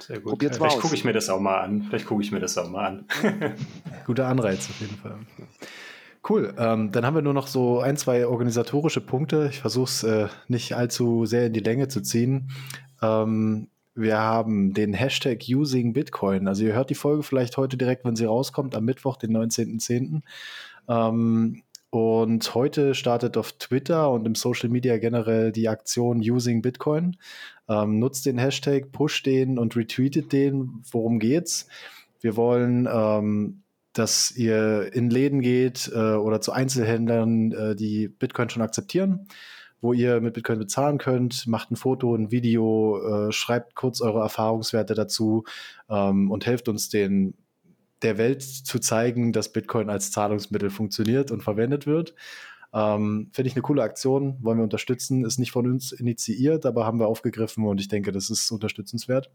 Sehr gut. Probiert's Vielleicht gucke ich mir das auch mal an. Vielleicht gucke ich mir das auch mal an. Guter Anreiz auf jeden Fall. Cool. Ähm, dann haben wir nur noch so ein, zwei organisatorische Punkte. Ich versuche es äh, nicht allzu sehr in die Länge zu ziehen. Ähm, wir haben den Hashtag Using Bitcoin. Also ihr hört die Folge vielleicht heute direkt, wenn sie rauskommt, am Mittwoch, den 19.10. Ähm, und heute startet auf Twitter und im Social Media generell die Aktion Using Bitcoin. Ähm, nutzt den Hashtag, pusht den und retweetet den. Worum geht's? Wir wollen ähm, dass ihr in Läden geht äh, oder zu Einzelhändlern, äh, die Bitcoin schon akzeptieren, wo ihr mit Bitcoin bezahlen könnt, macht ein Foto, ein Video, äh, schreibt kurz eure Erfahrungswerte dazu ähm, und helft uns den der Welt zu zeigen, dass Bitcoin als Zahlungsmittel funktioniert und verwendet wird. Ähm, Finde ich eine coole Aktion, wollen wir unterstützen. Ist nicht von uns initiiert, aber haben wir aufgegriffen und ich denke, das ist unterstützenswert.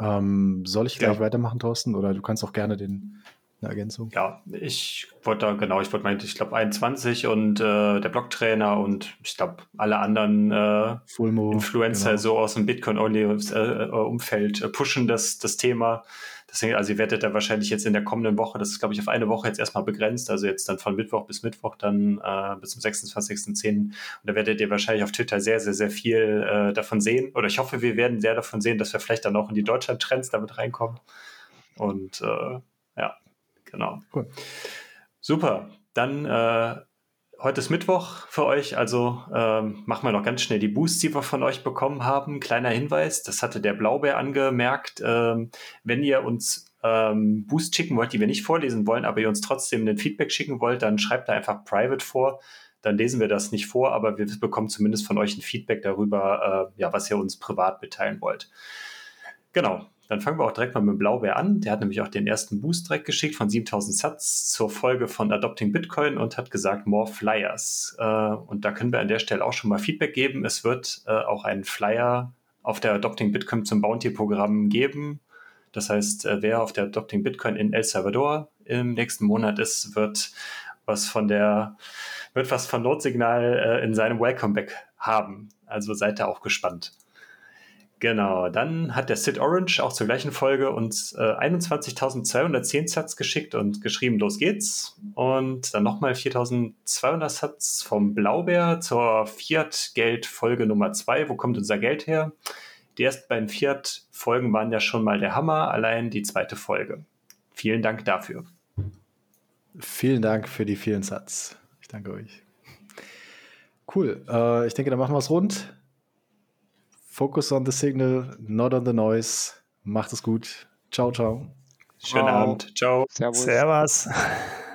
Ähm, soll ich gleich ja. weitermachen, Thorsten? Oder du kannst auch gerne den, eine Ergänzung. Ja, ich wollte da, genau, ich wollte meinen, ich glaube 21 und äh, der Blocktrainer und ich glaube alle anderen äh, Influencer genau. so aus dem Bitcoin-Only-Umfeld äh, pushen das, das Thema. Deswegen, also ihr werdet da wahrscheinlich jetzt in der kommenden Woche, das ist glaube ich auf eine Woche jetzt erstmal begrenzt, also jetzt dann von Mittwoch bis Mittwoch dann äh, bis zum 26.10. Und da werdet ihr wahrscheinlich auf Twitter sehr, sehr, sehr viel äh, davon sehen. Oder ich hoffe, wir werden sehr davon sehen, dass wir vielleicht dann auch in die Deutschland-Trends damit reinkommen. Und äh, ja, genau. Cool. Super. Dann äh, Heute ist Mittwoch für euch, also ähm, machen wir noch ganz schnell die Boosts, die wir von euch bekommen haben. Kleiner Hinweis, das hatte der Blaubeer angemerkt. Ähm, wenn ihr uns ähm, Boost schicken wollt, die wir nicht vorlesen wollen, aber ihr uns trotzdem ein Feedback schicken wollt, dann schreibt da einfach private vor. Dann lesen wir das nicht vor, aber wir bekommen zumindest von euch ein Feedback darüber, äh, ja, was ihr uns privat mitteilen wollt. Genau, dann fangen wir auch direkt mal mit Blaubeer an. Der hat nämlich auch den ersten Boost direkt geschickt von 7000 Satz zur Folge von Adopting Bitcoin und hat gesagt, more Flyers. Äh, und da können wir an der Stelle auch schon mal Feedback geben. Es wird äh, auch einen Flyer auf der Adopting Bitcoin zum Bounty-Programm geben. Das heißt, äh, wer auf der Adopting Bitcoin in El Salvador im nächsten Monat ist, wird was von der, wird was von Notsignal in seinem Welcome Back haben. Also seid da auch gespannt. Genau, dann hat der Sid Orange auch zur gleichen Folge uns äh, 21.210 Satz geschickt und geschrieben, los geht's. Und dann nochmal 4.200 Satz vom Blaubeer zur Fiat-Geld-Folge Nummer 2. Wo kommt unser Geld her? Die ersten beiden Fiat-Folgen waren ja schon mal der Hammer, allein die zweite Folge. Vielen Dank dafür. Vielen Dank für die vielen Satz. Ich danke euch. Cool. Äh, ich denke, dann machen wir es rund. Focus on the signal, not on the noise. Macht es gut. Ciao, ciao. Schönen ciao. Abend. Ciao. Servus. Servus.